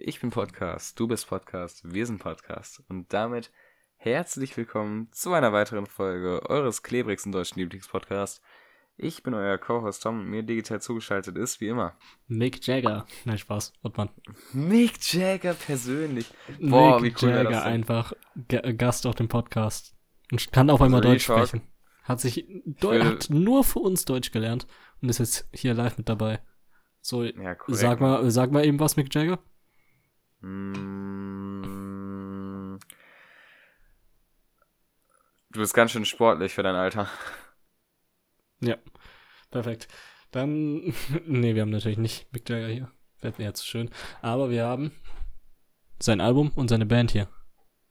Ich bin Podcast, du bist Podcast, wir sind Podcast. Und damit herzlich willkommen zu einer weiteren Folge eures klebrigsten deutschen Lieblingspodcasts. Ich bin euer Co-Host Tom und mir digital zugeschaltet ist, wie immer, Mick Jagger. Nein, Spaß. Ottmann. Mick Jagger persönlich. Boah, Mick wie cool Jagger einfach G Gast auf dem Podcast. Und kann auf einmal Also Deutsch Talk. sprechen. Hat sich Deu hat nur für uns Deutsch gelernt und ist jetzt hier live mit dabei. So, Ja, sag mal, sag mal eben was, Mick Jagger. Mm. Du bist ganz schön sportlich für dein Alter. Ja, perfekt. Dann, nee, wir haben natürlich nicht Mick Jagger hier. Wäre mir zu schön. Aber wir haben sein Album und seine Band hier.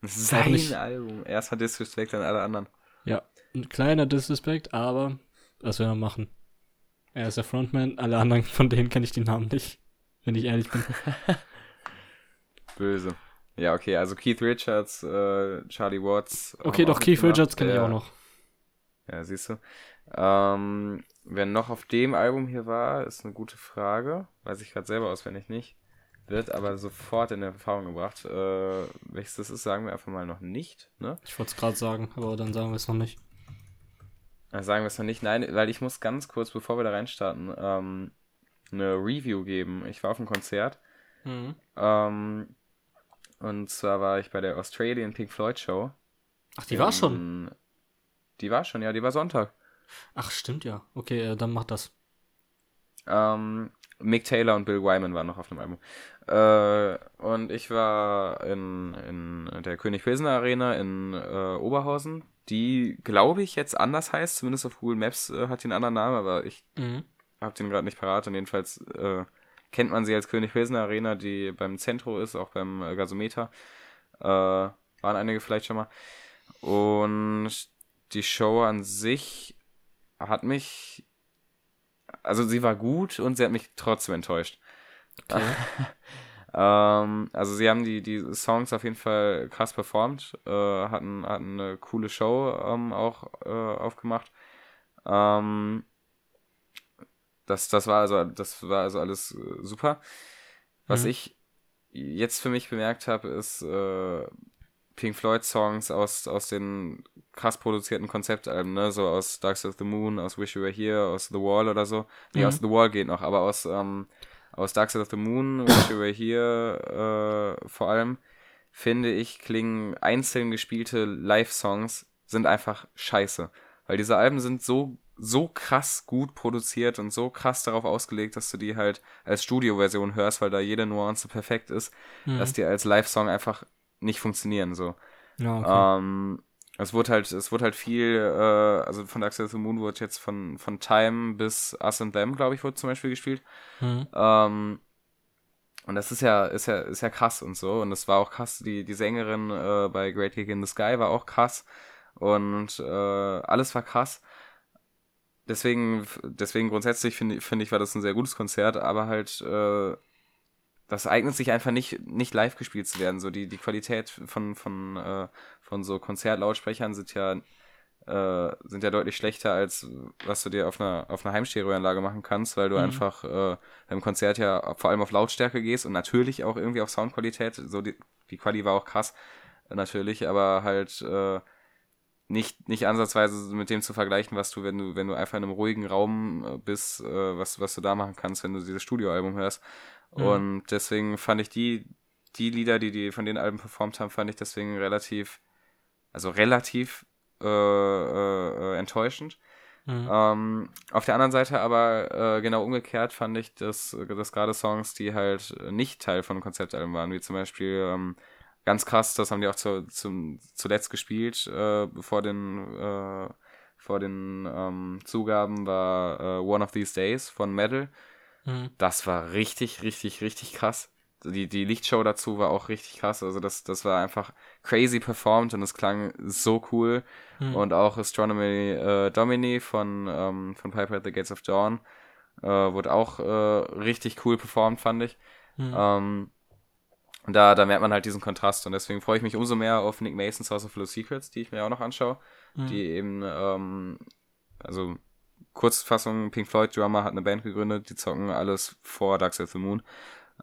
Sein nicht- Album. Erstmal Disrespect an alle anderen. Ja, ein kleiner Disrespect, aber was wir noch machen? Er ist der Frontman, alle anderen von denen kenne ich die Namen nicht, wenn ich ehrlich bin. Böse. Ja, okay, also Keith Richards, äh, Charlie Watts. Okay, haben doch, Keith mitgemacht. Richards kenne ich Ja, auch noch. Ja, siehst du. Ähm, wer noch auf dem Album hier war, ist eine gute Frage. Weiß ich gerade selber auswendig nicht. Wird aber sofort in Erfahrung gebracht. Äh, welches das ist, sagen wir einfach mal noch nicht. Ne? Ich wollte es gerade sagen, aber dann sagen wir es noch nicht. Äh, sagen wir es noch nicht. Nein, weil ich muss ganz kurz, bevor wir da reinstarten, ähm, eine Review geben. Ich war auf einem Konzert. Ähm, und zwar war ich bei der Australian Pink Floyd Show. Ach, die war schon. Die war schon, ja, die war Sonntag. Ach, stimmt ja. Okay, äh, dann mach das. Ähm, Mick Taylor und Bill Wyman waren noch auf dem Album. Äh, und ich war in, in der König Pilsener Arena in äh, Oberhausen, die, glaube ich, jetzt anders heißt. Zumindest auf Google Maps äh, hat die einen anderen Namen, aber ich Mhm. habe den gerade nicht parat. Und jedenfalls äh, kennt man sie als König Pilsener Arena, die beim Zentro ist, auch beim äh, Gasometer. Äh, waren einige vielleicht schon mal. Und die Show an sich hat mich. Also sie war gut und sie hat mich trotzdem enttäuscht. Okay. Ähm, also sie haben die, die Songs auf jeden Fall krass performt, äh, hatten, hatten eine coole Show ähm, auch äh, aufgemacht. Ähm, das, das war also, das war also alles äh, super. Was Mhm. ich jetzt für mich bemerkt habe, ist äh, Pink Floyd Songs aus, aus den krass produzierten Konzeptalben, ne? So aus Dark Side of the Moon, aus Wish You Were Here, aus The Wall oder so. Nee, Mhm. aus The Wall geht noch, aber aus, ähm, aus Dark Side of the Moon, Wish You Were Here äh, vor allem, finde ich, klingen einzeln gespielte Live-Songs sind einfach scheiße. Weil diese Alben sind so, so krass gut produziert und so krass darauf ausgelegt, dass du die halt als Studioversion hörst, weil da jede Nuance perfekt ist, Mhm. dass die als Live-Song einfach nicht funktionieren, so. Ja, okay. Ähm, es wurde halt, es wurde halt viel, äh, also von of the Moon wurde jetzt von, von Time bis Us and Them, glaube ich, wurde zum Beispiel gespielt. Mhm. Ähm, und das ist ja, ist ja, ist ja krass und so. Und das war auch krass. Die, die Sängerin äh, bei Great Gig in the Sky war auch krass. Und äh, alles war krass. Deswegen, deswegen grundsätzlich finde finde ich, war das ein sehr gutes Konzert, aber halt, äh, das eignet sich einfach nicht, nicht live gespielt zu werden. So die, die Qualität von, von, äh, von so Konzertlautsprechern sind ja, äh, sind ja deutlich schlechter als was du dir auf einer, auf einer Heimstereoanlage machen kannst, weil du Mhm. einfach äh, beim Konzert ja vor allem auf Lautstärke gehst und natürlich auch irgendwie auf Soundqualität. So die, die Quali war auch krass, natürlich, aber halt äh, nicht, nicht ansatzweise mit dem zu vergleichen, was du, wenn du, wenn du einfach in einem ruhigen Raum äh, bist, äh, was, was du da machen kannst, wenn du dieses Studioalbum hörst. Mhm. Und deswegen fand ich die, die Lieder, die die von den Alben performt haben, fand ich deswegen relativ, also relativ äh, äh, äh, enttäuschend. Mhm. Ähm, auf der anderen Seite aber äh, genau umgekehrt fand ich, dass, dass gerade Songs, die halt nicht Teil von Konzeptalben waren, wie zum Beispiel ähm, ganz krass, das haben die auch zu, zum, zuletzt gespielt, äh, vor den, äh, vor den ähm, Zugaben war äh, One of These Days von Metal. Mhm. Das war richtig, richtig, richtig krass. Die, die Lichtshow dazu war auch richtig krass. Also das, das war einfach crazy performt und es klang so cool. Mhm. Und auch Astronomy äh, Domini von, ähm, von Piper at the Gates of Dawn äh, wurde auch äh, richtig cool performt, fand ich. Mhm. Ähm, und da, da merkt man halt diesen Kontrast und deswegen freue ich mich umso mehr auf Nick Masons House of Low Secrets, die ich mir auch noch anschaue, Mhm. die eben, ähm, also Kurzfassung, Pink Floyd Drummer hat eine Band gegründet, die zocken alles vor Dark Side of the Moon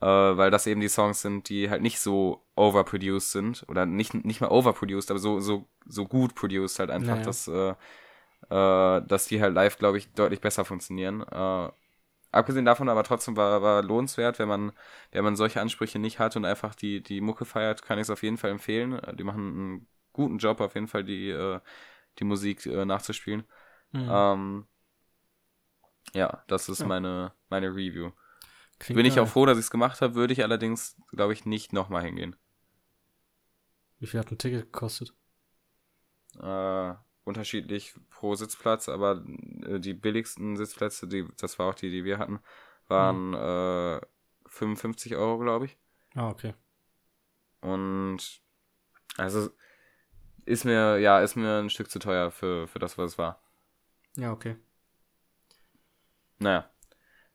äh, weil das eben die Songs sind, die halt nicht so overproduced sind oder nicht, nicht mal overproduced, aber so, so, so gut produced halt einfach, naja. dass, äh, äh, dass die halt live, glaube ich, deutlich besser funktionieren. Äh, abgesehen davon aber trotzdem war, war lohnenswert, wenn man, wenn man solche Ansprüche nicht hat und einfach die, die Mucke feiert, kann ich es auf jeden Fall empfehlen. Die machen einen guten Job, auf jeden Fall die, äh, die Musik äh, nachzuspielen. Mhm. Ähm, ja, das ist ja. meine, meine Review. Klingt Bin ich auch froh, dass ich es gemacht habe, würde ich allerdings, glaube ich, nicht nochmal hingehen. Wie viel hat ein Ticket gekostet? Äh, unterschiedlich pro Sitzplatz, aber äh, die billigsten Sitzplätze, die, das war auch die, die wir hatten, waren mhm. äh, 55 Euro, glaube ich. Ah, okay. Und also ist mir, ja, ist mir ein Stück zu teuer für, für das, was es war. Ja, okay. Naja,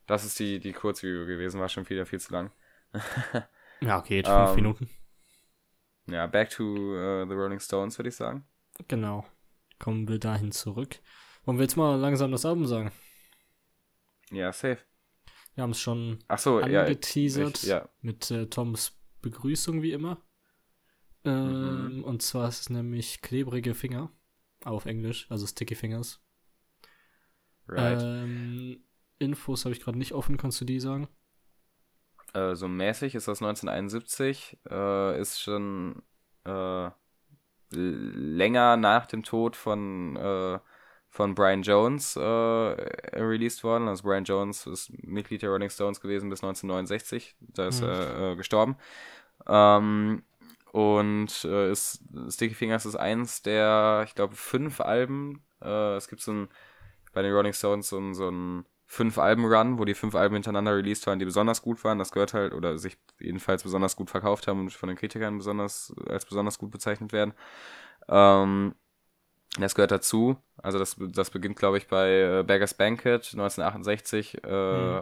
das ist die, die Kurzvideo gewesen, war schon wieder viel zu lang. ja, okay, jetzt fünf um, ähm, Minuten. Ja, back to uh, the Rolling Stones, würde ich sagen. Genau. Kommen wir dahin zurück. Wollen wir jetzt mal langsam das Album sagen? Ja, safe. Wir haben es schon Ach so, angeteasert ja, ja. mit äh, Toms Begrüßung wie immer. Ähm, mhm. Und zwar ist es nämlich klebrige Finger auf Englisch, also Sticky Fingers. Right. Ähm, Infos habe ich gerade nicht offen, kannst du die sagen? Äh, so mäßig ist das 1971, äh, ist schon äh, länger nach dem Tod von, äh, von Brian Jones äh, released worden. Also Brian Jones ist Mitglied der Rolling Stones gewesen bis 1969, da ist mhm. er äh, gestorben. Ähm, und äh, ist, Sticky Fingers ist eins der, ich glaube, fünf Alben. Äh, es gibt so ein, bei den Rolling Stones so ein, so ein fünf Alben Run, wo die fünf Alben hintereinander released waren, die besonders gut waren. Das gehört halt, oder sich jedenfalls besonders gut verkauft haben und von den Kritikern besonders, als besonders gut bezeichnet werden. Ähm, das gehört dazu. Also das, das beginnt, glaube ich, bei äh, Beggars Banquet 1968 äh, mhm.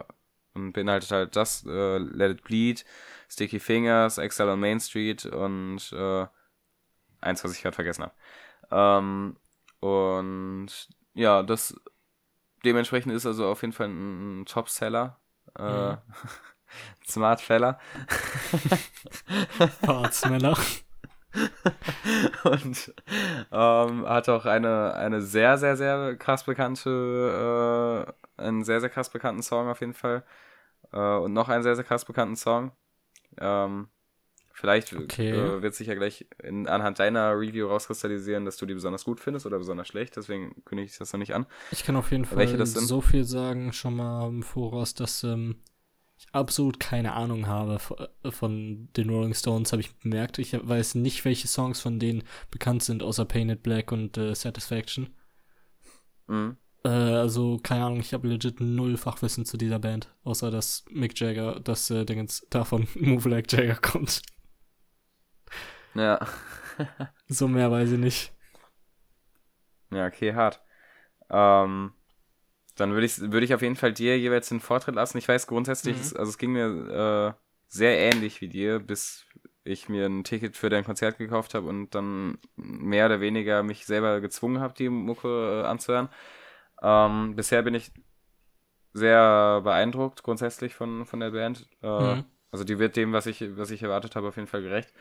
und beinhaltet halt das, äh, Let It Bleed, Sticky Fingers, Exile on Main Street und äh, eins, was ich gerade vergessen habe. Ähm, und ja, das dementsprechend ist also auf jeden Fall ein, Top-Seller. Äh, mhm. Smart-Feller. Partsmeller. und ähm, hat auch eine, eine sehr, sehr, sehr krass bekannte, äh, einen sehr, sehr krass bekannten Song auf jeden Fall. Äh, und noch einen sehr, sehr krass bekannten Song. Ähm, vielleicht okay. äh, wird sich ja gleich in, anhand deiner Review rauskristallisieren, dass du die besonders gut findest oder besonders schlecht, deswegen kündige ich das noch nicht an. Ich kann auf jeden Fall so viel sagen, schon mal im Voraus, dass ähm, ich absolut keine Ahnung habe äh, von den Rolling Stones, habe ich bemerkt. Ich weiß nicht, welche Songs von denen bekannt sind, außer Painted Black und äh, Satisfaction. Mhm. Äh, also, keine Ahnung, ich habe legit null Fachwissen zu dieser Band, außer dass Mick Jagger, das äh, Dingens davon Move Like Jagger kommt. Ja. so mehr weiß ich nicht. Ja, okay, hart. Ähm, dann würde ich, würd ich auf jeden Fall dir jeweils den Vortritt lassen. Ich weiß grundsätzlich, mhm. es, also es ging mir äh, sehr ähnlich wie dir, bis ich mir ein Ticket für dein Konzert gekauft habe und dann mehr oder weniger mich selber gezwungen habe, die Mucke äh, anzuhören. Ähm, bisher bin ich sehr beeindruckt grundsätzlich von, von der Band. Äh, mhm. Also die wird dem, was ich, was ich erwartet habe, auf jeden Fall gerecht.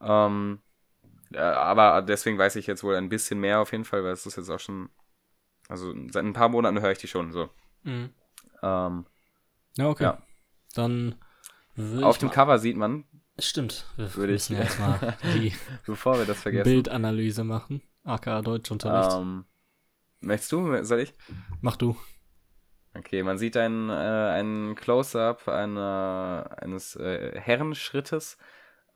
Ähm, aber deswegen weiß ich jetzt wohl ein bisschen mehr auf jeden Fall, weil es ist jetzt auch schon also seit ein paar Monaten höre ich die schon so. Mhm. Ähm, ja, okay. Ja. Dann Auf dem Cover sieht man. Stimmt. Wir würde ich jetzt mal die bevor wir das vergessen. Bildanalyse machen. aka Deutschunterricht. Ähm, möchtest du? Soll ich? Mach du. Okay, man sieht ein, äh, ein Close-up eines äh, Herrenschrittes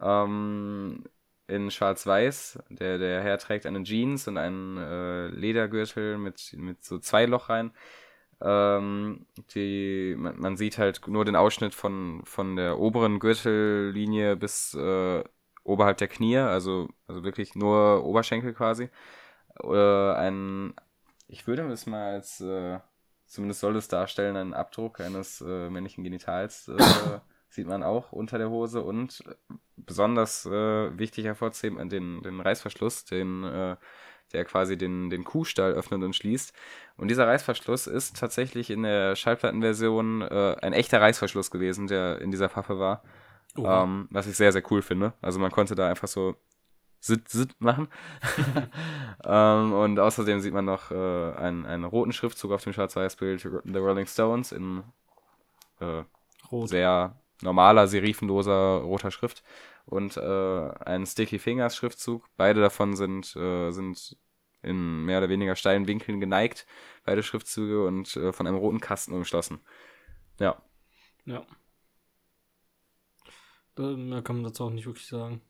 ähm, in schwarz-weiß. Der, der Herr trägt eine Jeans und einen äh, Ledergürtel mit, mit so zwei Loch rein. Ähm, die, man, man, sieht halt nur den Ausschnitt von, von der oberen Gürtellinie bis äh, oberhalb der Knie, also, also wirklich nur Oberschenkel quasi. Oder ein, ich würde es mal als, äh, zumindest soll es darstellen, einen Abdruck eines äh, männlichen Genitals äh, sieht man auch unter der Hose und besonders äh, wichtig hervorzuheben, den, den Reißverschluss, den, äh, der quasi den, den Kuhstall öffnet und schließt. Und dieser Reißverschluss ist tatsächlich in der Schallplattenversion äh, ein echter Reißverschluss gewesen, der in dieser Pfaffe war. Oh. Ähm, was ich sehr, sehr cool finde. Also man konnte da einfach so sit, sit machen. ähm, und außerdem sieht man noch äh, einen, einen roten Schriftzug auf dem Schwarz-Weiß-Bild, The Rolling Stones in äh, sehr normaler, serifenloser roter Schrift und äh, ein Sticky Fingers Schriftzug. Beide davon sind, äh, sind in mehr oder weniger steilen Winkeln geneigt, beide Schriftzüge und äh, von einem roten Kasten umschlossen. Ja. Ja. Mehr kann man dazu auch nicht wirklich sagen.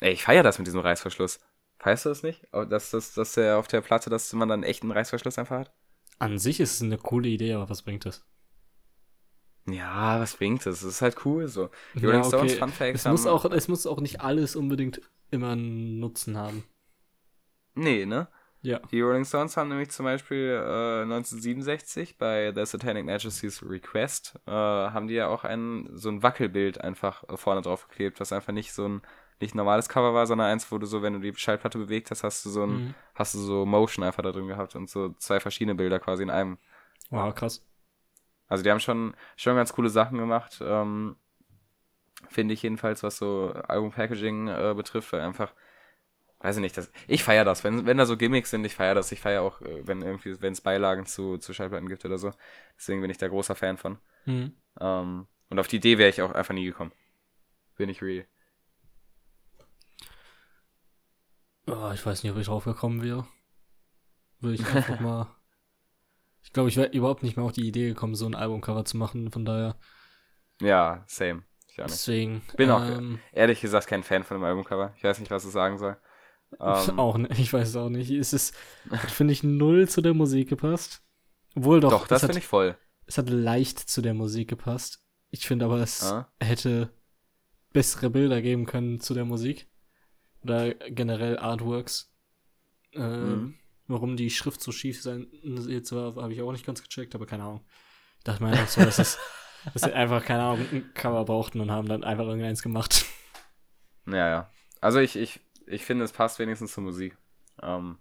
Ey, ich feiere das mit diesem Reißverschluss. Feierst du das nicht? Dass, dass, dass der auf der Platte, dass man dann einen echten Reißverschluss einfach hat? An sich ist es eine coole Idee, aber was bringt das? Ja, was bringt das? Es ist halt cool so. Die ja, Rolling Stones Fun Facts es muss auch Es muss auch nicht alles unbedingt immer einen Nutzen haben. Nee, ne? Ja. Die Rolling Stones haben nämlich zum Beispiel äh, 1967 bei The Satanic Majesty's Request äh, haben die ja auch ein, so ein Wackelbild einfach vorne drauf geklebt, was einfach nicht so ein nicht ein normales Cover war, sondern eins, wo du so, wenn du die Schallplatte bewegt hast, hast du so ein, mhm. hast du so Motion einfach da drin gehabt und so zwei verschiedene Bilder quasi in einem. Wow, krass. Also die haben schon, schon ganz coole Sachen gemacht, ähm, finde ich jedenfalls, was so Album-Packaging äh, betrifft, weil einfach, weiß ich nicht, das, ich feiere das, wenn, wenn da so Gimmicks sind, ich feiere das, ich feiere auch, äh, wenn irgendwie, wenn es Beilagen zu, zu Schallplatten gibt oder so, deswegen bin ich da großer Fan von. Mhm. Ähm, und auf die Idee wäre ich auch einfach nie gekommen. Bin ich real. Oh, ich weiß nicht, ob ich drauf gekommen wäre. Würde ich einfach mal. Ich glaube, ich wäre überhaupt nicht mehr auf die Idee gekommen, so ein Albumcover zu machen, von daher. Ja, same. Ich auch nicht. Deswegen. Bin auch ähm, ehrlich gesagt kein Fan von einem Albumcover. Ich weiß nicht, was es sagen soll. Ähm, auch nicht, ich weiß es auch nicht. Es ist, finde ich, null zu der Musik gepasst. Obwohl doch. Doch, das finde ich voll. Es hat leicht zu der Musik gepasst. Ich finde aber, es ah. hätte bessere Bilder geben können zu der Musik. Oder generell Artworks. Äh, mhm. Warum die Schrift so schief sein jetzt war, habe ich auch nicht ganz gecheckt, aber keine Ahnung. Ich dachte mir einfach so, dass es dass sie einfach, keine Ahnung, ein Cover brauchten und haben dann einfach irgendeins gemacht. Ja, ja. Also ich, ich, ich finde, es passt wenigstens zur Musik. Ähm,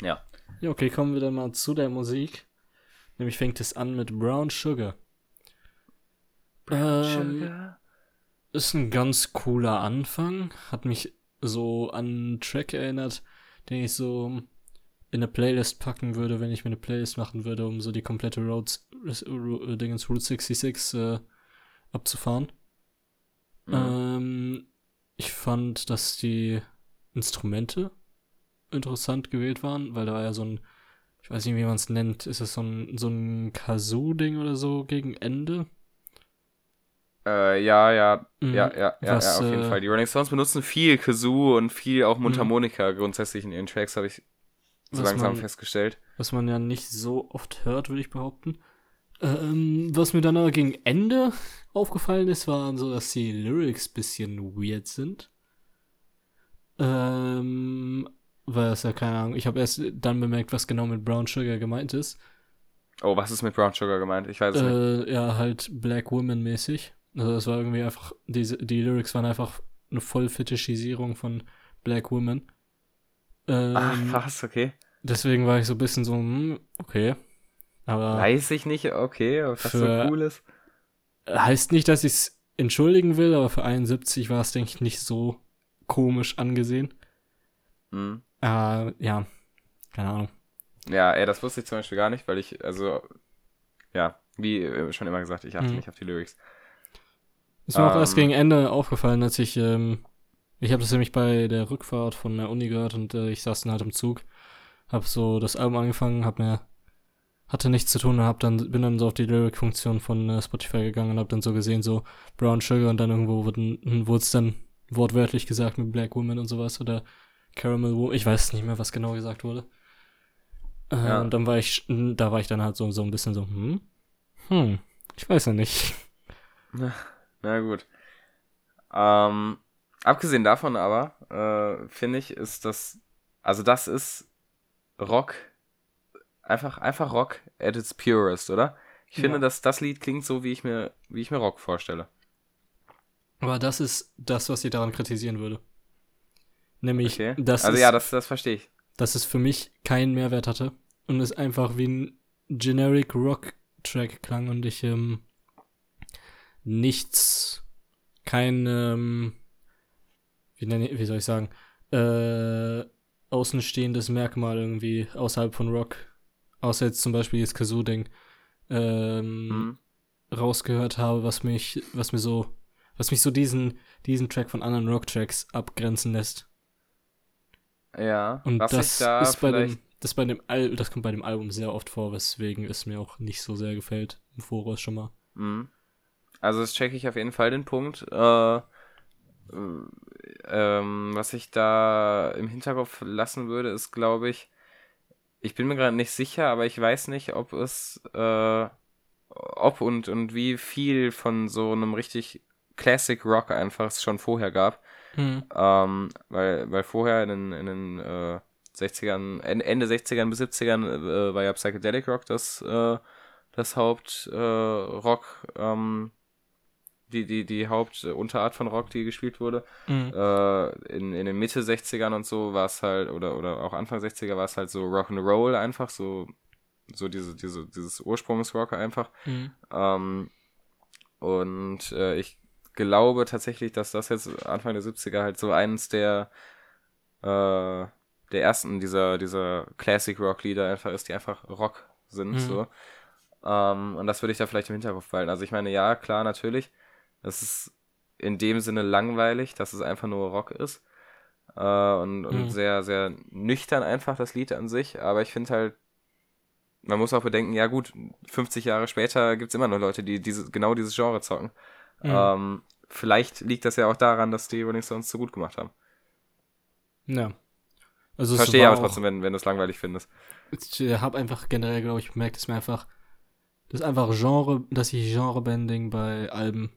ja. Ja, okay, kommen wir dann mal zu der Musik. Nämlich fängt es an mit Brown Sugar. Brown ähm, Sugar? ist ein ganz cooler Anfang. Hat mich so an einen Track erinnert, den ich so in eine Playlist packen würde, wenn ich mir eine Playlist machen würde, um so die komplette Roads, äh, Dingens Route 66 äh, abzufahren. Mhm. Ähm, ich fand, dass die Instrumente interessant gewählt waren, weil da war ja so ein, ich weiß nicht, wie man es nennt, ist es so ein, so ein Kazoo-Ding oder so gegen Ende? Äh, ja, ja, mhm. ja, ja, ja, Was, ja, auf jeden äh, Fall. Die Rolling Stones benutzen viel Kazoo und viel auch Mundharmonika mhm. grundsätzlich in ihren Tracks, habe ich so langsam man, festgestellt. Was man ja nicht so oft hört, würde ich behaupten. Ähm, was mir dann aber gegen Ende aufgefallen ist, war so, dass die Lyrics bisschen weird sind. Ähm, weil es ja keine Ahnung. Ich habe erst dann bemerkt, was genau mit Brown Sugar gemeint ist. Oh, was ist mit Brown Sugar gemeint? Ich weiß es äh, nicht. Ja, halt Black Woman mäßig. Also das war irgendwie einfach, diese, die Lyrics waren einfach eine Vollfetischisierung von Black Women. Ähm, Ach, krass, okay. Deswegen war ich so ein bisschen so, hm, okay. Aber. Weiß ich nicht, okay, was für, so cool ist. Heißt nicht, dass ich es entschuldigen will, aber für 71 war es, denke ich, nicht so komisch angesehen. Mhm. Äh, ja, keine Ahnung. Ja, ey, das wusste ich zum Beispiel gar nicht, weil ich, also, ja, wie schon immer gesagt, ich achte mhm. nicht auf die Lyrics. Ist mir um, auch erst ähm. gegen Ende aufgefallen, als ich, ähm, ich habe das nämlich bei der Rückfahrt von der Uni gehört und äh, ich saß dann halt im Zug, hab so das Album angefangen, hab mir, hatte nichts zu tun und hab dann, bin dann so auf die Lyric-Funktion von äh, Spotify gegangen und hab dann so gesehen, so Brown Sugar und dann irgendwo wurde es dann wortwörtlich gesagt mit Black Woman und sowas oder Caramel Woman, ich weiß nicht mehr, was genau gesagt wurde. Äh, ja. Und dann war ich, da war ich dann halt so, so ein bisschen so, hm, hm, ich weiß ja nicht. Na gut. Ähm, abgesehen davon aber, äh, finde ich, ist das, also das ist Rock, einfach, einfach Rock at its purest, oder? Ich ja. finde, dass das Lied klingt so, wie ich mir, wie ich mir Rock vorstelle. Aber das ist das, was ich daran kritisieren würde. Nämlich, okay. dass Also es, ja, das, das verstehe ich. dass es für mich keinen Mehrwert hatte und es einfach wie ein generic Rock-Track klang und ich ähm, nichts, kein, ähm, wie, nenne, wie soll ich sagen, äh, außenstehendes Merkmal irgendwie außerhalb von Rock, außer jetzt zum Beispiel das Kazoo-Ding, ähm, Mhm. rausgehört habe, was mich, was mir so, was mich so diesen, diesen Track von anderen Rock-Tracks abgrenzen lässt. Ja, Und das da ist bei dem, das bei dem Al das kommt bei dem Album sehr oft vor, weswegen es mir auch nicht so sehr gefällt im Voraus schon mal. Mhm. Also das checke ich auf jeden Fall den Punkt. Äh, ähm, was ich da im Hinterkopf lassen würde, ist, glaube ich, ich bin mir gerade nicht sicher, aber ich weiß nicht, ob es, äh, ob und, und wie viel von so einem richtig Classic Rock einfach es schon vorher gab. Hm. Ähm, weil, weil vorher in den, in den äh, 60ern, Ende, Ende 60ern bis 70ern äh, war ja Psychedelic Rock das, äh, das Haupt äh, Rock, ähm, die, die, die Hauptunterart von Rock, die gespielt wurde. Mhm. Äh, in, in den Mitte 60ern und so war es halt, oder, oder auch Anfang 60er war es halt so Rock'n'Roll einfach, so, so diese, diese, dieses Ursprungsrock einfach. Mhm. Ähm, und äh, ich glaube tatsächlich, dass das jetzt Anfang der 70er halt so eines der, äh, der ersten dieser, dieser Classic Rock Lieder einfach ist, die einfach Rock sind, Mhm. so. Ähm, und das würde ich da vielleicht im Hinterkopf behalten. Also ich meine, ja, klar, natürlich. Es ist in dem Sinne langweilig, dass es einfach nur Rock ist. Äh, und, und Mhm. sehr, sehr nüchtern einfach das Lied an sich. Aber ich finde halt, man muss auch bedenken, ja gut, 50 Jahre später gibt es immer noch Leute, die diese, genau dieses Genre zocken. Mhm. Ähm, vielleicht liegt das ja auch daran, dass die Rolling Stones so gut gemacht haben. Ja. Also Ich es verstehe aber trotzdem, wenn, wenn du es langweilig findest. Ich habe einfach generell, glaube ich, bemerkt, dass mir einfach, das ist einfach Genre, dass ich Genrebending bei Alben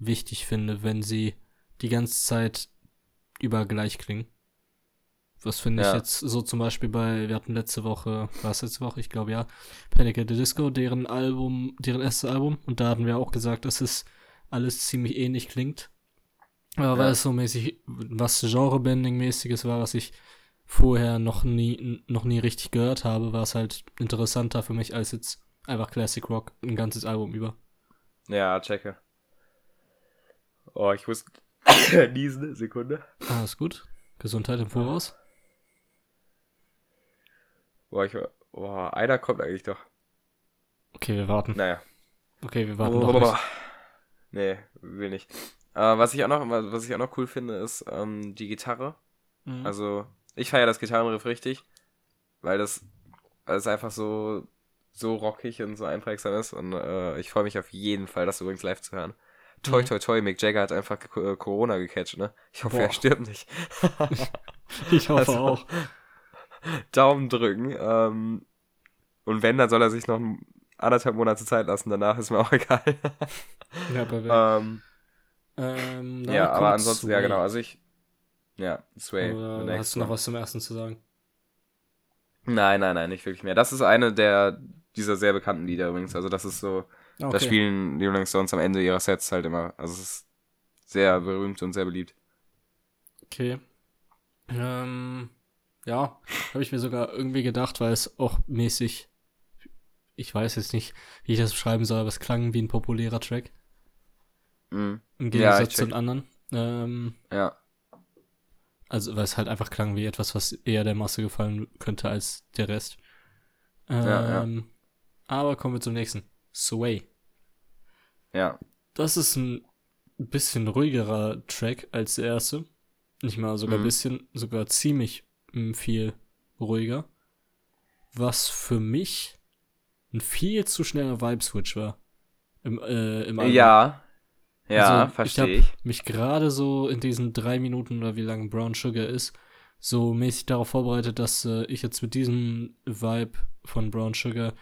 wichtig finde, wenn sie die ganze Zeit über gleich klingen. Was finde ich Ja. jetzt so zum Beispiel bei, wir hatten letzte Woche, war es letzte Woche, ich glaube ja, Panic at the Disco, deren Album, deren erstes Album, und da hatten wir auch gesagt, dass es alles ziemlich ähnlich klingt. Aber weil Ja. es so mäßig, was Genrebending-mäßiges war, was ich vorher noch nie, noch nie richtig gehört habe, war es halt interessanter für mich als jetzt einfach Classic Rock ein ganzes Album über. Ja, checke. Oh, ich muss niesen, Sekunde. Alles gut. Gesundheit im Voraus. Boah, ich, boah, einer kommt eigentlich doch. Okay, wir warten. Naja. Okay, wir warten noch nicht. Nee, will nicht. Äh, was ich auch noch, was ich auch noch cool finde, ist ähm, die Gitarre. Mhm. Also, ich feiere das Gitarrenriff richtig, weil das, weil es einfach so, so rockig und so einprägsam ist und äh, ich freue mich auf jeden Fall, das übrigens live zu hören. Toi, Mhm. toi, toi, Mick Jagger hat einfach äh, Corona gecatcht, ne? Ich hoffe, er Boah. stirbt nicht. ich hoffe Also, auch. Daumen drücken. Ähm, und wenn, dann soll er sich noch anderthalb Monate Zeit lassen, danach ist mir auch egal. Ja, perfekt. ähm, ähm, ja, aber ansonsten, ja Sway. genau, also ich, ja, Sway. Oder hast du noch was zum ersten zu sagen? Nein, nein, nein, nicht wirklich mehr. Das ist eine der, dieser sehr bekannten Lieder übrigens, also das ist so, Okay. das spielen die Rolling Stones am Ende ihrer Sets halt immer, also es ist sehr berühmt und sehr beliebt. Okay. Ähm, ja, habe ich mir sogar irgendwie gedacht, weil es auch mäßig, ich weiß jetzt nicht, wie ich das beschreiben soll, aber es klang wie ein populärer Track. Mhm. Im Ja, Gegensatz ich zu den anderen. Ähm, Ja, also, weil es halt einfach klang wie etwas, was eher der Masse gefallen könnte als der Rest. Ähm, Ja, ja. Aber kommen wir zum nächsten. Sway. Ja, Das ist ein bisschen ruhigerer Track als der erste. Nicht mal sogar ein Mhm. bisschen, sogar ziemlich mm, viel ruhiger. Was für mich ein viel zu schneller Vibe-Switch war. Im, äh, im Album. ja, ja, Also, verstehe ich. ich. mich gerade so in diesen drei Minuten oder wie lange Brown Sugar ist, so mäßig darauf vorbereitet, dass äh, ich jetzt mit diesem Vibe von Brown Sugar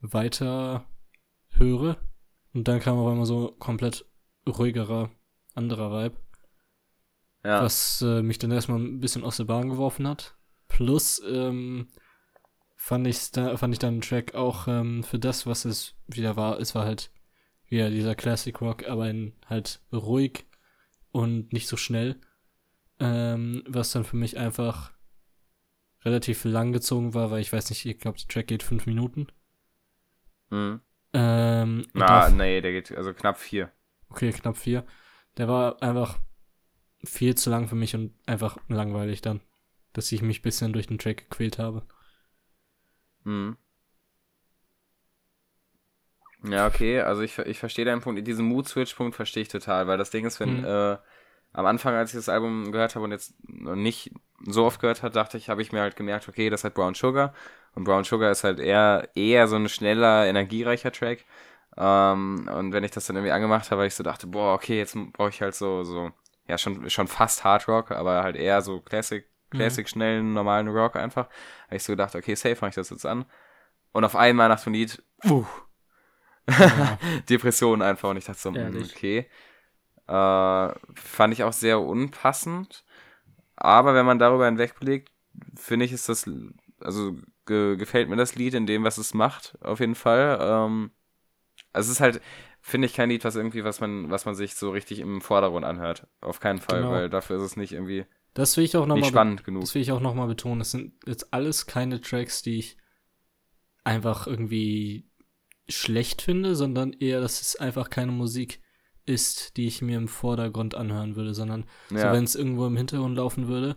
weiter höre. Und dann kam auf einmal so komplett ruhigerer, anderer Vibe, Ja, was äh, mich dann erstmal ein bisschen aus der Bahn geworfen hat. Plus ähm, fand, ich's da, fand ich dann den Track auch ähm, für das, was es wieder war. Es war halt wieder dieser Classic Rock, aber in halt ruhig und nicht so schnell. ähm, was dann für mich einfach relativ lang gezogen war, weil ich weiß nicht, ich glaube, der Track geht fünf Minuten. Mhm. Ähm, Na, nee, der geht also knapp vier. Okay, knapp vier. Der war einfach viel zu lang für mich und einfach langweilig dann, dass ich mich ein bisschen durch den Track gequält habe. Mhm. Ja, okay, also ich, ich verstehe deinen Punkt. Diesen Mood-Switch-Punkt verstehe ich total, weil das Ding ist, wenn mhm. äh, am Anfang, als ich das Album gehört habe und jetzt nicht so oft gehört habe, dachte ich, habe ich mir halt gemerkt, okay, das hat Brown Sugar. Und Brown Sugar ist halt eher, eher so ein schneller, energiereicher Track. Ähm, und wenn ich das dann irgendwie angemacht habe, weil ich so dachte, boah, okay, jetzt brauche ich halt so, so, ja, schon, schon fast Hard Rock, aber halt eher so Classic, mhm. Classic, mhm. schnellen, normalen Rock einfach. Habe ich so gedacht, okay, safe, fange ich das jetzt an. Und auf einmal nach dem Lied, uh, ja. Depression einfach. Und ich dachte so, hm, Ehrlich? okay. Äh, fand ich auch sehr unpassend. Aber wenn man darüber hinwegblickt, finde ich, ist das, also ge gefällt mir das Lied in dem, was es macht, auf jeden Fall. Ähm, also es ist halt, finde ich, kein Lied, was irgendwie, was man, was man sich so richtig im Vordergrund anhört. Auf keinen Fall, genau. weil dafür ist es nicht irgendwie das will ich auch noch nicht mal spannend genug. Das will ich auch nochmal betonen. Es sind jetzt alles keine Tracks, die ich einfach irgendwie schlecht finde, sondern eher, dass es einfach keine Musik ist, die ich mir im Vordergrund anhören würde, sondern ja. so, wenn es irgendwo im Hintergrund laufen würde.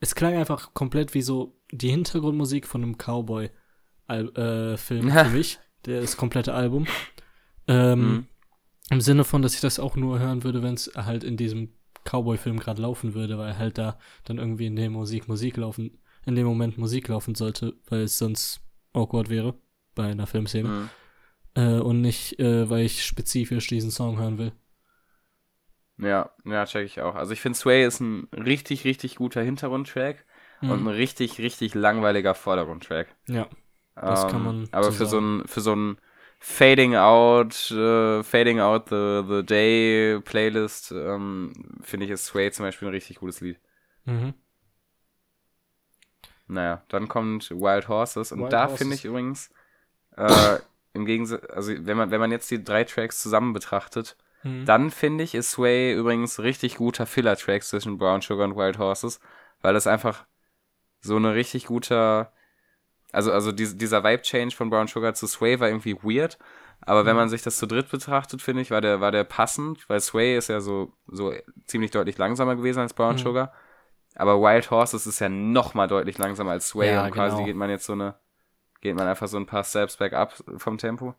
Es klang einfach komplett wie so die Hintergrundmusik von einem Cowboy-Film äh, für mich, das komplette Album. Ähm, mhm. Im Sinne von, dass ich das auch nur hören würde, wenn es halt in diesem Cowboy-Film gerade laufen würde, weil halt da dann irgendwie in dem Musik Musik laufen, in dem Moment Musik laufen sollte, weil es sonst awkward wäre bei einer Filmszene. Mhm. Äh, und nicht, äh, weil ich spezifisch diesen Song hören will. Ja, ja, check ich auch. Also ich finde Sway ist ein richtig, richtig guter Hintergrundtrack mhm. und ein richtig, richtig langweiliger Vordergrundtrack. Ja. Das ähm, kann man. Aber so für, so ein, für so ein Fading Out, uh, Fading Out the, the Day Playlist, ähm, finde ich ist Sway zum Beispiel ein richtig gutes Lied. Mhm. Naja, dann kommt Wild Horses und Wild da finde ich übrigens, äh, im Gegensatz, also wenn man, wenn man jetzt die drei Tracks zusammen betrachtet, mhm. dann finde ich, ist Sway übrigens richtig guter Filler-Track zwischen Brown Sugar und Wild Horses, weil das einfach so eine richtig guter, also, also die, dieser Vibe-Change von Brown Sugar zu Sway war irgendwie weird, aber mhm. wenn man sich das zu dritt betrachtet, finde ich, war der, war der passend, weil Sway ist ja so, so ziemlich deutlich langsamer gewesen als Brown mhm. Sugar. Aber Wild Horses ist ja noch mal deutlich langsamer als Sway ja, und quasi genau. geht man jetzt so eine geht man einfach so ein paar Steps back up vom Tempo.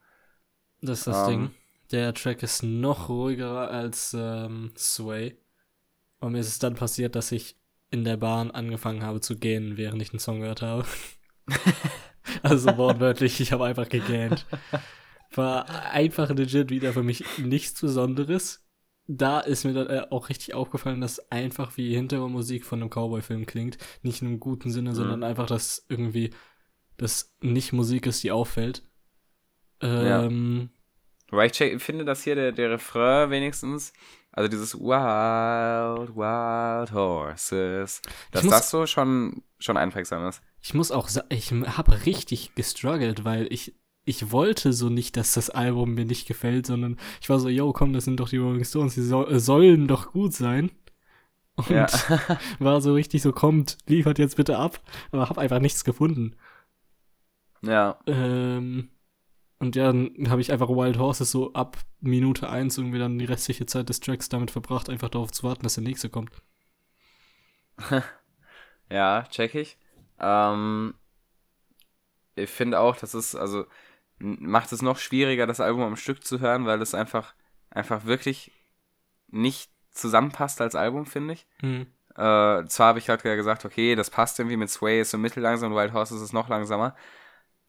Das ist das um, Ding. Der Track ist noch ruhiger als ähm, Sway. Und mir ist es dann passiert, dass ich in der Bahn angefangen habe zu gähnen, während ich den Song gehört habe. also wortwörtlich, ich habe einfach gegähnt. War einfach legit wieder für mich nichts Besonderes. Da ist mir dann äh, auch richtig aufgefallen, dass einfach wie Hintergrundmusik von einem Cowboy-Film klingt. Nicht in einem guten Sinne, mhm. sondern einfach, dass irgendwie das nicht Musik ist, die auffällt. Ähm, ja. Weil ich finde, dass hier der, der Refrain wenigstens, also dieses Wild, Wild Horses, dass muss, das so schon, schon einprägsam ist. Ich muss auch sagen, ich habe richtig gestruggelt, weil ich, ich wollte so nicht, dass das Album mir nicht gefällt, sondern ich war so, yo, komm, das sind doch die Rolling Stones, die so, äh, sollen doch gut sein. Und ja. war so richtig so, kommt, liefert jetzt bitte ab, aber habe einfach nichts gefunden. Ja. Ähm, und ja, dann habe ich einfach Wild Horses so ab Minute 1 irgendwie dann die restliche Zeit des Tracks damit verbracht, einfach darauf zu warten, dass der nächste kommt. ja, check ich. Ähm, ich finde auch, dass es, also macht es noch schwieriger, das Album am Stück zu hören, weil es einfach, einfach wirklich nicht zusammenpasst als Album, finde ich. Mhm. Äh, zwar habe ich halt gesagt, okay, das passt irgendwie mit Sway ist so mittellangsam und Wild Horses ist noch langsamer,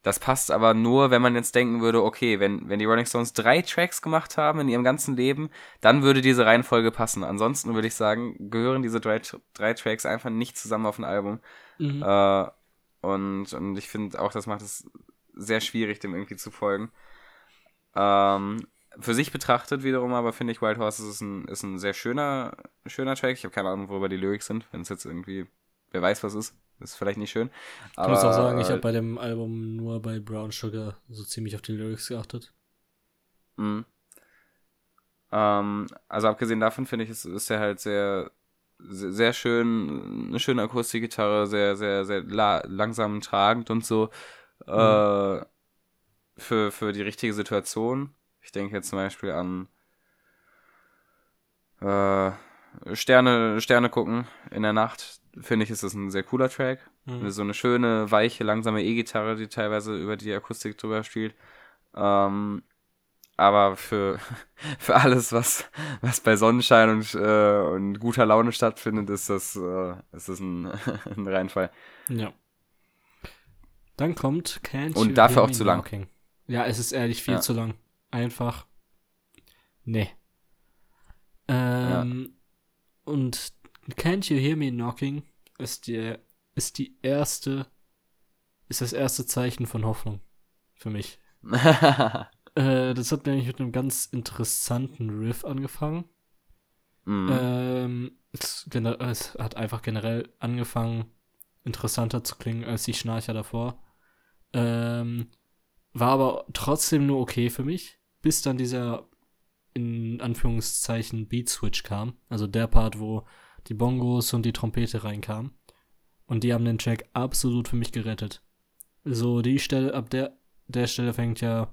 das passt aber nur, wenn man jetzt denken würde, okay, wenn, wenn die Rolling Stones drei Tracks gemacht haben in ihrem ganzen Leben, dann würde diese Reihenfolge passen. Ansonsten würde ich sagen, gehören diese drei, drei Tracks einfach nicht zusammen auf ein Album. Mhm. Äh, und, und ich finde auch, das macht es sehr schwierig, dem irgendwie zu folgen. Ähm, für sich betrachtet wiederum aber finde ich Wild Horses ist ein, ist ein sehr schöner, schöner Track. Ich habe keine Ahnung, worüber die Lyrics sind, wenn es jetzt irgendwie, wer weiß was ist. Ist vielleicht nicht schön. Aber, ich muss auch sagen, ich habe bei dem Album nur bei Brown Sugar so ziemlich auf die Lyrics geachtet. Mhm. Ähm, also abgesehen davon finde ich, ist, ist er halt sehr, sehr schön, eine schöne Akustikgitarre, sehr, sehr, sehr la langsam tragend und so. Mhm. Äh, für, für die richtige Situation. Ich denke jetzt zum Beispiel an äh, Sterne, Sterne gucken in der Nacht. Finde ich, ist das ein sehr cooler Track. Mhm. So eine schöne, weiche, langsame E-Gitarre, die teilweise über die Akustik drüber spielt. Ähm, aber für, für alles, was, was bei Sonnenschein und, äh, und guter Laune stattfindet, ist das, äh, ist das ein, ein Reinfall. Ja. Dann kommt Can't Und dafür auch zu lang. Walking. Ja, es ist ehrlich viel ja. zu lang. Einfach. Nee. Ähm, ja. Und Can't You Hear Me Knocking ist die, ist die erste, ist das erste Zeichen von Hoffnung für mich. Äh, das hat nämlich mit einem ganz interessanten Riff angefangen. Mhm. Ähm, es, es, hat einfach generell angefangen, interessanter zu klingen als die Schnarcher davor. Ähm, war aber trotzdem nur okay für mich, bis dann dieser in Anführungszeichen Beat Switch kam. Also der Part, wo die Bongos und die Trompete reinkamen. Und die haben den Track absolut für mich gerettet. So, die Stelle, ab der, der Stelle fängt ja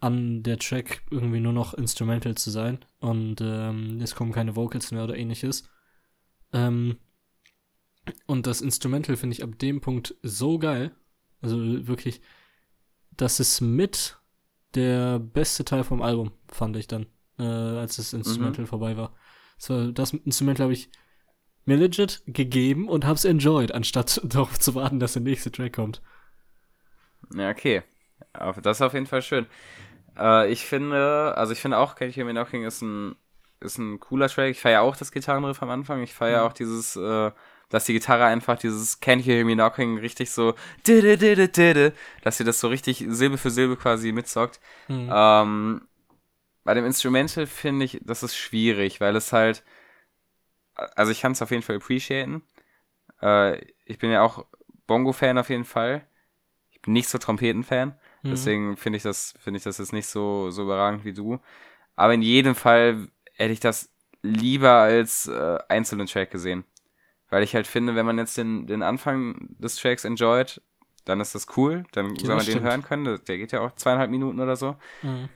an, der Track irgendwie nur noch Instrumental zu sein und ähm, es kommen keine Vocals mehr oder ähnliches. Ähm, und das Instrumental finde ich ab dem Punkt so geil. Also wirklich, das ist mit der beste Teil vom Album, fand ich dann, äh, als das Instrumental mhm. vorbei war. So, das Instrumental habe ich mir legit gegeben und hab's enjoyed, anstatt darauf zu warten, dass der nächste Track kommt. Ja, okay. Das ist auf jeden Fall schön. Äh, ich finde, also ich finde auch, Can't You Me Knocking ist ein, ist ein cooler Track. Ich feiere auch das Gitarrenriff am Anfang. Ich feiere mhm. auch dieses, äh, dass die Gitarre einfach dieses Can't You Hear Me Knocking richtig so, dass sie das so richtig Silbe für Silbe quasi mitzockt. Mhm. Ähm, bei dem Instrumental finde ich, das ist schwierig, weil es halt, also ich kann es auf jeden Fall appreciaten. Äh, ich bin ja auch Bongo-Fan auf jeden Fall. Ich bin nicht so Trompeten-Fan. Mhm. Deswegen finde ich das, finde ich das jetzt nicht so, so überragend wie du. Aber in jedem Fall hätte ich das lieber als äh, einzelnen Track gesehen. Weil ich halt finde, wenn man jetzt den, den Anfang des Tracks enjoyt, dann ist das cool. Dann ja, soll man den hören können. Der geht ja auch zweieinhalb Minuten oder so. Mhm.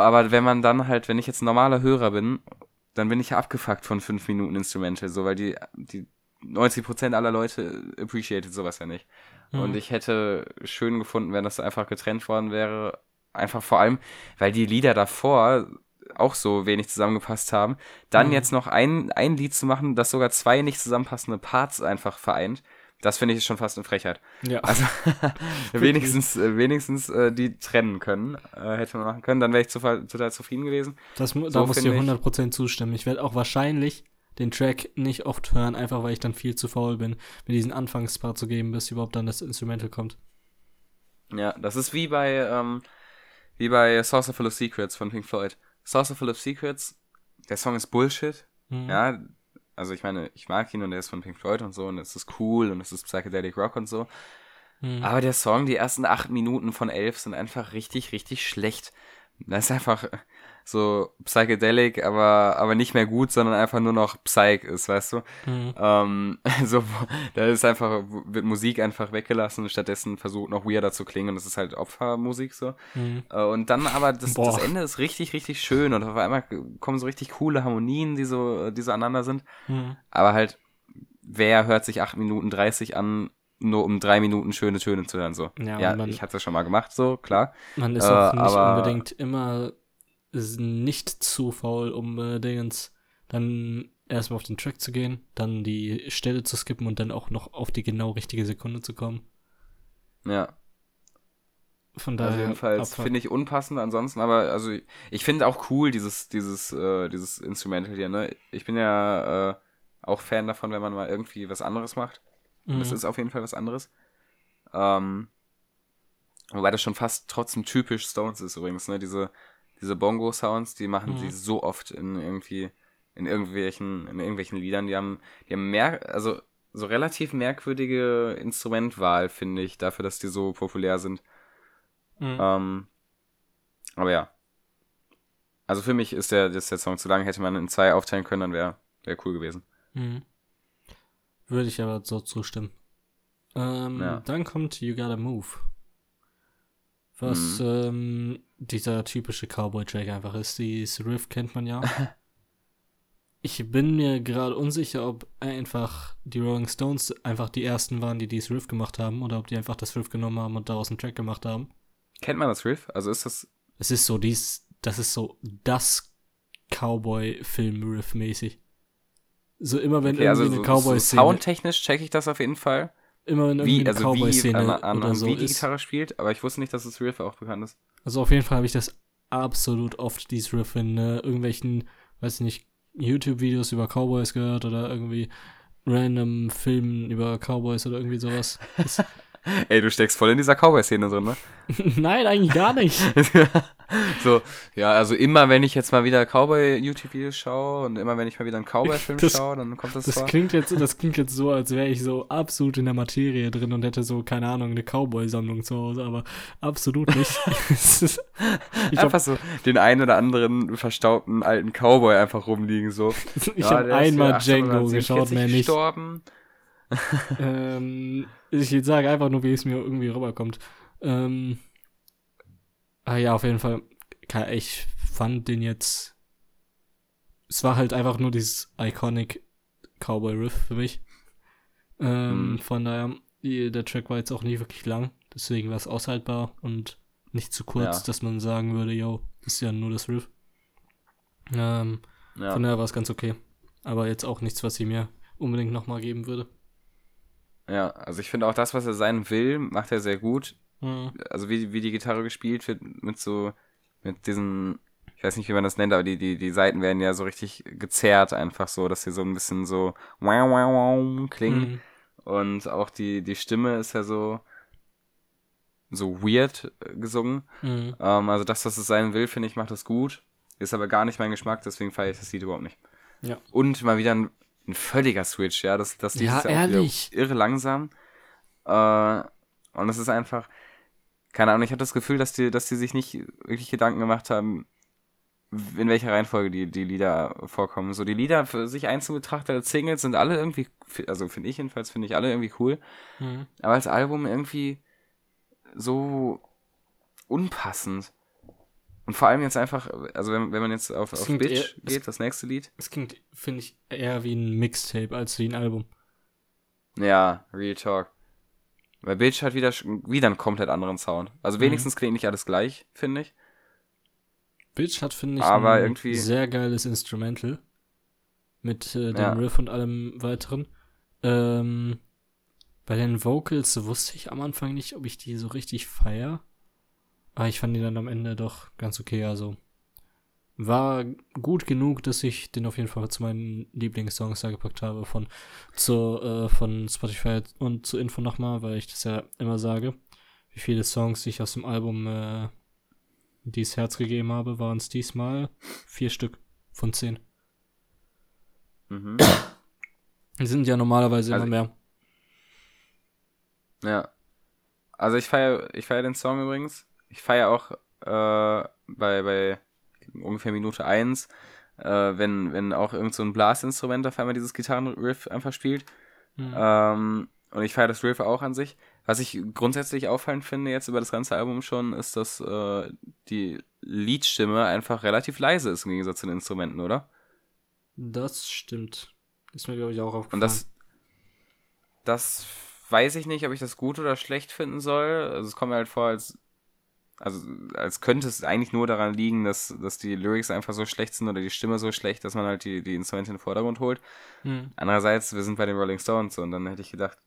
Aber wenn man dann halt, wenn ich jetzt ein normaler Hörer bin, dann bin ich ja abgefuckt von fünf Minuten Instrumental, so, weil die, die 90% aller Leute appreciated sowas ja nicht. Mhm. Und ich hätte schön gefunden, wenn das einfach getrennt worden wäre. Einfach vor allem, weil die Lieder davor auch so wenig zusammengepasst haben. Dann mhm. jetzt noch ein, ein Lied zu machen, das sogar zwei nicht zusammenpassende Parts einfach vereint. Das finde ich schon fast eine Frechheit. Ja. Also wenigstens, äh, wenigstens äh, die trennen können, äh, hätte man machen können. Dann wäre ich total, total zufrieden gewesen. Das, so da muss ich dir 100% ich. zustimmen. Ich werde auch wahrscheinlich den Track nicht oft hören, einfach weil ich dann viel zu faul bin, mir diesen Anfangspart zu geben, bis überhaupt dann das Instrumental kommt. Ja, das ist wie bei, ähm, wie bei Saucer Full of Secrets von Pink Floyd. Saucer Full of Secrets, der Song ist Bullshit. Mhm. Ja, also ich meine, ich mag ihn und er ist von Pink Floyd und so und es ist cool und es ist Psychedelic Rock und so. Mhm. Aber der Song, die ersten acht Minuten von elf sind einfach richtig, richtig schlecht. Das ist einfach, so psychedelic, aber, aber nicht mehr gut, sondern einfach nur noch Psych ist, weißt du? Mhm. Ähm, so, da ist einfach, wird Musik einfach weggelassen, stattdessen versucht noch weirder zu klingen und das ist halt Opfermusik so. Mhm. Äh, und dann aber, das, das Ende ist richtig, richtig schön und auf einmal kommen so richtig coole Harmonien, die so, die so aneinander sind. Mhm. Aber halt, wer hört sich 8 Minuten 30 an, nur um drei Minuten schöne Töne zu hören, so. Ja, ja man, ich hatte das schon mal gemacht, so, klar. Man ist auch äh, nicht unbedingt immer nicht zu faul, um äh, Dingens dann erstmal auf den Track zu gehen, dann die Stelle zu skippen und dann auch noch auf die genau richtige Sekunde zu kommen. Ja. Von daher. Also jedenfalls finde ich unpassend ansonsten, aber also ich finde auch cool dieses, dieses, äh, dieses Instrumental hier, ne? Ich bin ja äh, auch Fan davon, wenn man mal irgendwie was anderes macht. Mhm. Das ist auf jeden Fall was anderes. Ähm, wobei das schon fast trotzdem typisch Stones ist übrigens, ne? Diese diese Bongo-Sounds, die machen mhm. sie so oft in irgendwie, in irgendwelchen, in irgendwelchen Liedern. Die haben, die haben mehr, also so relativ merkwürdige Instrumentwahl, finde ich, dafür, dass die so populär sind. Mhm. Ähm, aber ja. Also für mich ist der, ist der Song zu lang, hätte man in zwei aufteilen können, dann wäre wär cool gewesen. Mhm. Würde ich aber so zustimmen. Ähm, ja. Dann kommt You Gotta Move. Was mhm. ähm, dieser typische Cowboy-Track einfach ist. Dieses Riff kennt man ja. ich bin mir gerade unsicher, ob einfach die Rolling Stones einfach die ersten waren, die dieses Riff gemacht haben, oder ob die einfach das Riff genommen haben und daraus einen Track gemacht haben. Kennt man das Riff? Also ist das. Es ist so, dies, das ist so das Cowboy-Film-Riff mäßig. So immer wenn okay, irgendwie also eine so, Cowboy-Szene. So soundtechnisch checke ich das auf jeden Fall. Immer wenn irgendwie wie, eine also Cowboy-Szene an, an, oder so wie die Gitarre spielt, aber ich wusste nicht, dass das Riff auch bekannt ist. Also auf jeden Fall habe ich das absolut oft, dieses Riff in äh, irgendwelchen, weiß ich nicht, YouTube-Videos über Cowboys gehört oder irgendwie random Filmen über Cowboys oder irgendwie sowas. Ey, du steckst voll in dieser Cowboy-Szene drin, ne? Nein, eigentlich gar nicht. so, ja, also immer wenn ich jetzt mal wieder Cowboy-YouTube-Videos schaue und immer wenn ich mal wieder einen Cowboy-Film schaue, dann kommt das Das vor. klingt jetzt, das klingt jetzt so, als wäre ich so absolut in der Materie drin und hätte so, keine Ahnung, eine Cowboy-Sammlung zu Hause, aber absolut nicht. einfach hab, so den einen oder anderen verstaubten alten Cowboy einfach rumliegen, so. ich ja, habe einmal Django geschaut, mehr nicht. Gestorben. ähm, ich sage einfach nur, wie es mir irgendwie rüberkommt. Ähm, ah ja, auf jeden Fall. Ich fand den jetzt. Es war halt einfach nur dieses iconic Cowboy Riff für mich. Ähm, mhm. Von daher, der Track war jetzt auch nie wirklich lang. Deswegen war es aushaltbar und nicht zu kurz, ja. dass man sagen würde, yo, das ist ja nur das Riff. Ähm, ja. Von daher war es ganz okay. Aber jetzt auch nichts, was ich mir unbedingt nochmal geben würde. Ja, also ich finde auch das, was er sein will, macht er sehr gut. Mhm. Also wie, wie die Gitarre gespielt wird, mit so, mit diesen, ich weiß nicht, wie man das nennt, aber die, die, die Seiten werden ja so richtig gezerrt, einfach so, dass sie so ein bisschen so wow, wow, wow klingen. Mhm. Und auch die, die Stimme ist ja so, so weird gesungen. Mhm. Ähm, also das, was es sein will, finde ich, macht das gut. Ist aber gar nicht mein Geschmack, deswegen feiere ich das Lied überhaupt nicht. Ja. Und mal wieder ein ein völliger Switch, ja. Das, das ja, ja ehrlich. irre langsam. Äh, und es ist einfach, keine Ahnung, ich habe das Gefühl, dass die, dass die sich nicht wirklich Gedanken gemacht haben, in welcher Reihenfolge die, die Lieder vorkommen. So, die Lieder für sich einzeln betrachtet als Singles sind alle irgendwie, also finde ich jedenfalls, finde ich alle irgendwie cool. Mhm. Aber als Album irgendwie so unpassend. Und vor allem jetzt einfach, also wenn, wenn man jetzt auf, auf Bitch eher, geht, das nächste Lied. Es klingt, finde ich, eher wie ein Mixtape als wie ein Album. Ja, Real Talk. Weil Bitch hat wieder, wieder einen komplett anderen Sound. Also mhm. wenigstens mhm. klingt nicht alles gleich, finde ich. Bitch hat, finde ich, Aber ein irgendwie... sehr geiles Instrumental. Mit äh, dem ja. Riff und allem weiteren. Ähm, bei den Vocals wusste ich am Anfang nicht, ob ich die so richtig feier. Aber ich fand ihn dann am Ende doch ganz okay. Also war gut genug, dass ich den auf jeden Fall zu meinen Lieblingssongs da gepackt habe von, zu, äh, von Spotify und zu Info nochmal, weil ich das ja immer sage. Wie viele Songs ich aus dem Album äh, dies Herz gegeben habe, waren es diesmal vier Stück von zehn. Mhm. Die sind ja normalerweise also immer mehr. Ja. Also ich feiere ich feier den Song übrigens ich feiere auch äh, bei, bei ungefähr Minute 1, äh, wenn, wenn auch irgend so ein Blasinstrument auf einmal dieses Gitarrenriff einfach spielt. Mhm. Ähm, und ich feiere das Riff auch an sich. Was ich grundsätzlich auffallend finde jetzt über das ganze Album schon, ist, dass äh, die Liedstimme einfach relativ leise ist im Gegensatz zu den Instrumenten, oder? Das stimmt. Ist mir, glaube ich, auch aufgefallen. Und das, das weiß ich nicht, ob ich das gut oder schlecht finden soll. Also es kommt mir halt vor, als also als könnte es eigentlich nur daran liegen, dass, dass die Lyrics einfach so schlecht sind oder die Stimme so schlecht, dass man halt die, die Instrumente in den Vordergrund holt. Hm. Andererseits, wir sind bei den Rolling Stones und dann hätte ich gedacht,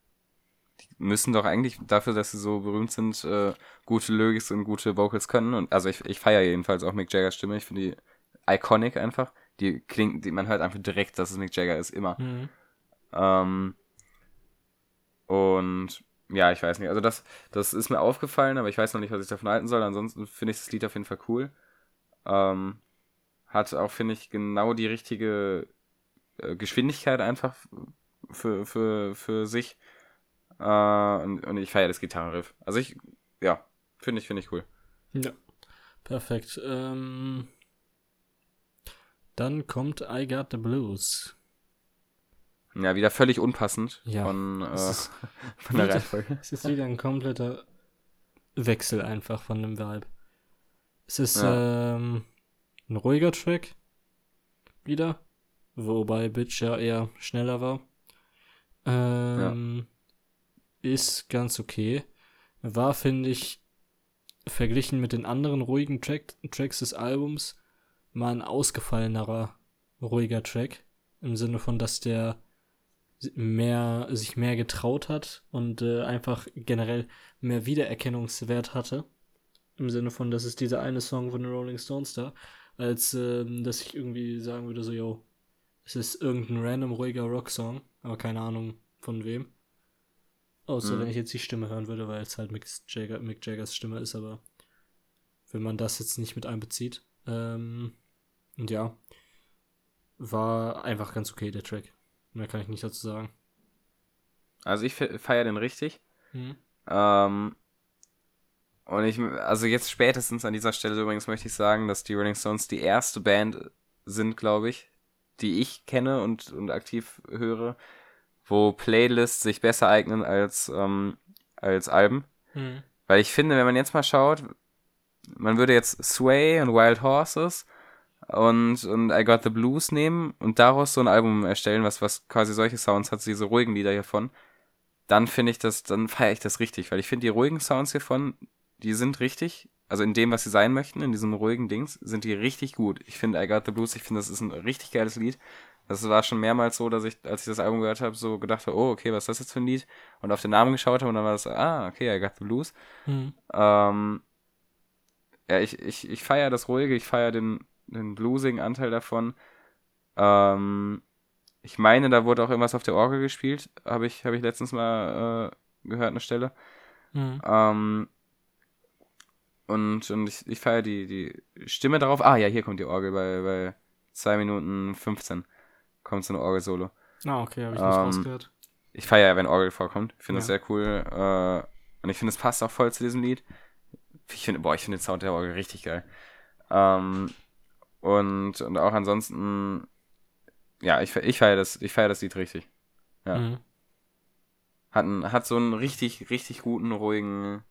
die müssen doch eigentlich dafür, dass sie so berühmt sind, äh, gute Lyrics und gute Vocals können. Und also ich, ich feiere jedenfalls auch Mick Jaggers Stimme. Ich finde die iconic einfach. Die klingt, die, man hört einfach direkt, dass es Mick Jagger ist, immer. Mhm. Ähm, und ja, ich weiß nicht. Also das, das ist mir aufgefallen, aber ich weiß noch nicht, was ich davon halten soll. Ansonsten finde ich das Lied auf jeden Fall cool. Ähm, hat auch, finde ich, genau die richtige äh, Geschwindigkeit einfach für, für, für sich. Äh, und, und ich feiere das Gitarrenriff. Also ich, ja, finde ich, finde ich cool. Ja, perfekt. Ähm, dann kommt I Got the Blues. Ja, wieder völlig unpassend ja, von, äh, von der Reihenfolge. Es ist wieder ein kompletter Wechsel einfach von dem Vibe. Es ist ja. ähm, ein ruhiger Track. Wieder. Wobei Bitch ja eher schneller war. Ähm, ja. Ist ganz okay. War, finde ich, verglichen mit den anderen ruhigen Track Tracks des Albums, mal ein ausgefallenerer, ruhiger Track. Im Sinne von, dass der mehr, sich mehr getraut hat und äh, einfach generell mehr Wiedererkennungswert hatte. Im Sinne von, das ist dieser eine Song von den Rolling Stones da, als ähm, dass ich irgendwie sagen würde, so, yo, es ist irgendein random ruhiger Rocksong, aber keine Ahnung von wem. Außer mhm. wenn ich jetzt die Stimme hören würde, weil es halt Mick, Jagger, Mick Jaggers Stimme ist, aber wenn man das jetzt nicht mit einbezieht. Ähm, und ja, war einfach ganz okay, der Track. Mehr kann ich nicht dazu sagen. Also ich feiere den richtig. Mhm. Ähm, und ich, also jetzt spätestens an dieser Stelle übrigens möchte ich sagen, dass die Rolling Stones die erste Band sind, glaube ich, die ich kenne und, und aktiv höre, wo Playlists sich besser eignen als, ähm, als Alben. Mhm. Weil ich finde, wenn man jetzt mal schaut, man würde jetzt Sway und Wild Horses und, und I Got the Blues nehmen und daraus so ein Album erstellen, was, was quasi solche Sounds hat, diese ruhigen Lieder hiervon, dann finde ich das, dann feiere ich das richtig, weil ich finde die ruhigen Sounds hiervon, die sind richtig, also in dem, was sie sein möchten, in diesem ruhigen Dings, sind die richtig gut. Ich finde I Got the Blues, ich finde, das ist ein richtig geiles Lied. Das war schon mehrmals so, dass ich, als ich das Album gehört habe, so gedacht habe, oh, okay, was ist das jetzt für ein Lied? Und auf den Namen geschaut habe und dann war das, ah, okay, I Got the Blues. Mhm. Ähm, ja, ich, ich, ich feiere das Ruhige, ich feiere den, den bluesigen Anteil davon. Ähm, ich meine, da wurde auch irgendwas auf der Orgel gespielt, habe ich, hab ich letztens mal äh, gehört, eine Stelle. Mhm. Ähm, und, und ich, ich feiere die, die Stimme darauf. Ah ja, hier kommt die Orgel bei, bei 2 Minuten 15 kommt so eine Orgel-Solo. Ah, okay, habe ich nicht ähm, rausgehört. Ich feiere ja, wenn Orgel vorkommt. Ich finde ja. das sehr cool. Äh, und ich finde, es passt auch voll zu diesem Lied. Ich finde, boah, ich finde den Sound der Orgel richtig geil. Ähm, und, und auch ansonsten, ja, ich, ich feiere das, ich feiere das Lied richtig. Ja. Mhm. Hat, hat so einen richtig, richtig guten, ruhigen,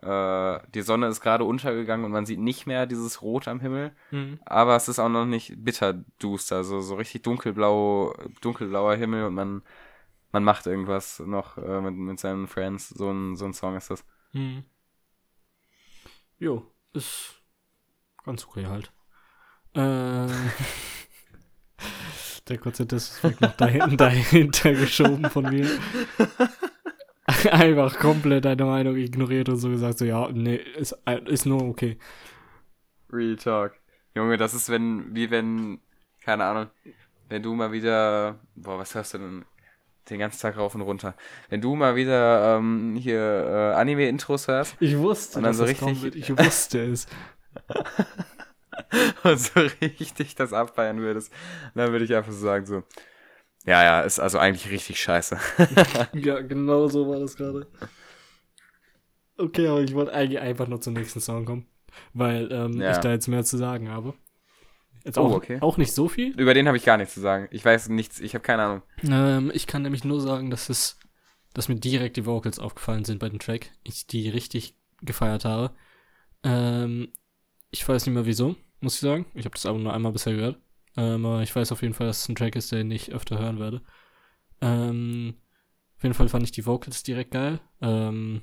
äh, die Sonne ist gerade untergegangen und man sieht nicht mehr dieses Rot am Himmel, mhm. aber es ist auch noch nicht bitterduster, so, so richtig dunkelblau, dunkelblauer Himmel und man, man macht irgendwas noch äh, mit, mit seinen Friends. So ein, so ein Song ist das. Mhm. Jo, ist ganz okay halt. Äh, der kurze Disrespect noch dahinter, dahinter geschoben von mir. Einfach komplett deine Meinung ignoriert und so gesagt, so, ja, nee, ist, ist nur okay. Real Talk. Junge, das ist, wenn, wie wenn, keine Ahnung, wenn du mal wieder, boah, was hörst du denn den ganzen Tag rauf und runter? Wenn du mal wieder ähm, hier äh, Anime-Intros hörst. Ich wusste, und dann so richtig, Ich wusste es. und so richtig das abfeiern würdest, dann würde ich einfach so sagen, so, ja, ja, ist also eigentlich richtig scheiße. ja, genau so war das gerade. Okay, aber ich wollte eigentlich einfach nur zum nächsten Song kommen, weil ähm, ja. ich da jetzt mehr zu sagen habe. Jetzt auch, oh, okay. auch nicht so viel. Über den habe ich gar nichts zu sagen. Ich weiß nichts, ich habe keine Ahnung. Ähm, ich kann nämlich nur sagen, dass es, dass mir direkt die Vocals aufgefallen sind bei dem Track. Ich die richtig gefeiert habe. Ähm, ich weiß nicht mehr wieso, muss ich sagen. Ich habe das Album nur einmal bisher gehört. Ähm, aber ich weiß auf jeden Fall, dass es ein Track ist, den ich öfter hören werde. Ähm, auf jeden Fall fand ich die Vocals direkt geil. Ähm,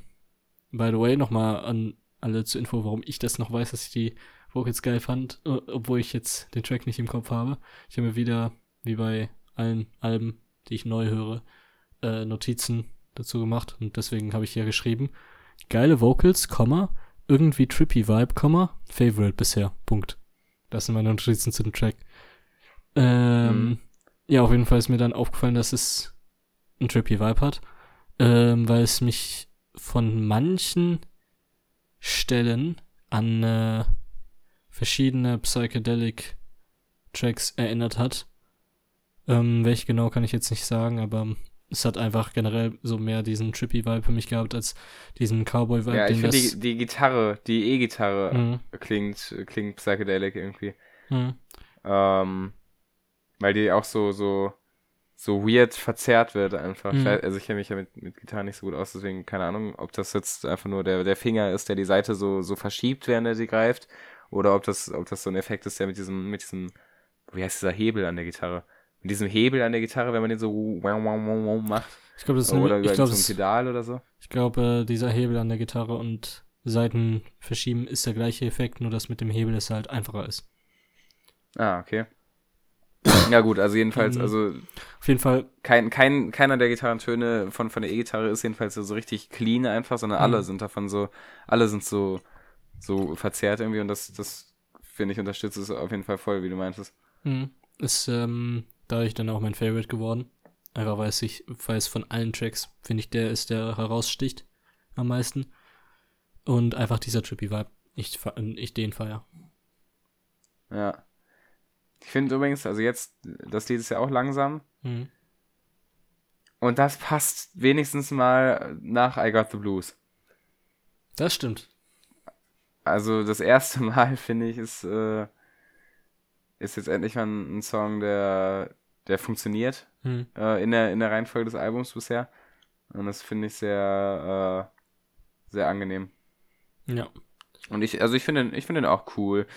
by the way, nochmal an alle zur Info, warum ich das noch weiß, dass ich die Vocals geil fand, obwohl ich jetzt den Track nicht im Kopf habe. Ich habe mir wieder, wie bei allen Alben, die ich neu höre, äh, Notizen dazu gemacht und deswegen habe ich hier geschrieben, geile Vocals, Komma, irgendwie trippy Vibe, Komma, Favorite bisher, Punkt. Das sind meine Notizen zu dem Track. Ähm, mhm. Ja, auf jeden Fall ist mir dann aufgefallen, dass es ein trippy Vibe hat, ähm, weil es mich von manchen Stellen an äh, verschiedene Psychedelic Tracks erinnert hat. Ähm, welche genau kann ich jetzt nicht sagen, aber es hat einfach generell so mehr diesen trippy Vibe für mich gehabt als diesen Cowboy Vibe. Ja, ich finde die, die Gitarre, die E-Gitarre mhm. klingt, klingt psychedelic irgendwie. Mhm. Ähm, weil die auch so, so so weird verzerrt wird einfach. Mhm. Also ich kenne mich ja mit, mit Gitarre nicht so gut aus, deswegen keine Ahnung, ob das jetzt einfach nur der, der Finger ist, der die Seite so, so verschiebt, während er sie greift, oder ob das, ob das so ein Effekt ist, der mit diesem, mit diesem, wie heißt dieser Hebel an der Gitarre? Mit diesem Hebel an der Gitarre, wenn man den so wow, wow, wow, wow macht. Ich glaube, das ist oder ich glaub, so ein Pedal oder so. Ich glaube, äh, dieser Hebel an der Gitarre und Seiten verschieben ist der gleiche Effekt, nur dass mit dem Hebel es halt einfacher ist. Ah, okay. Ja gut, also jedenfalls, also auf jeden Fall kein, kein, keiner der Gitarrentöne von, von der E-Gitarre ist jedenfalls so richtig clean einfach, sondern mhm. alle sind davon so, alle sind so, so verzerrt irgendwie und das, das finde ich unterstützt es auf jeden Fall voll, wie du meintest. Mhm. Ist ähm, dadurch dann auch mein Favorite geworden. Einfach weil ich, weil es von allen Tracks, finde ich, der ist, der heraussticht am meisten. Und einfach dieser Trippy Vibe. Ich, ich den feier. Ja. Ich finde übrigens, also jetzt, das Lied ist ja auch langsam. Mhm. Und das passt wenigstens mal nach I Got the Blues. Das stimmt. Also das erste Mal, finde ich, ist, äh, ist jetzt endlich mal ein, Song, der, der funktioniert mhm. äh, in, der, in der Reihenfolge des Albums bisher. Und das finde ich sehr, äh, sehr angenehm. Ja. Und ich, also ich finde ich finde den auch cool.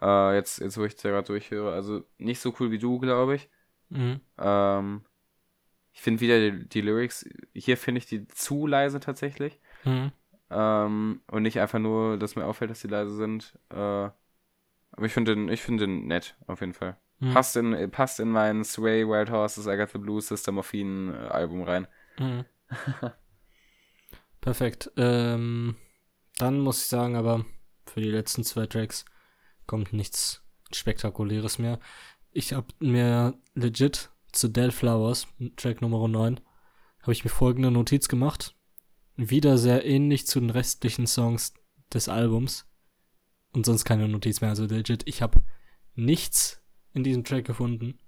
Äh, jetzt, jetzt, wo ich da gerade durchhöre. Also nicht so cool wie du, glaube ich. Mhm. Ähm, ich finde wieder die, die, Lyrics, hier finde ich die zu leise tatsächlich. Mhm. Ähm, und nicht einfach nur, dass mir auffällt, dass die leise sind. Äh, aber ich finde den, ich finde den nett, auf jeden Fall. Mhm. Passt, in, passt in mein Sway, Wild Horses, Blues, System of Morphine Album rein. Mhm. Perfekt. Ähm, dann muss ich sagen, aber für die letzten zwei Tracks kommt nichts Spektakuläres mehr. Ich habe mir legit zu Dead Flowers, Track Nummer 9, habe ich mir folgende Notiz gemacht. Wieder sehr ähnlich zu den restlichen Songs des Albums. Und sonst keine Notiz mehr. Also legit, ich habe nichts in diesem Track gefunden,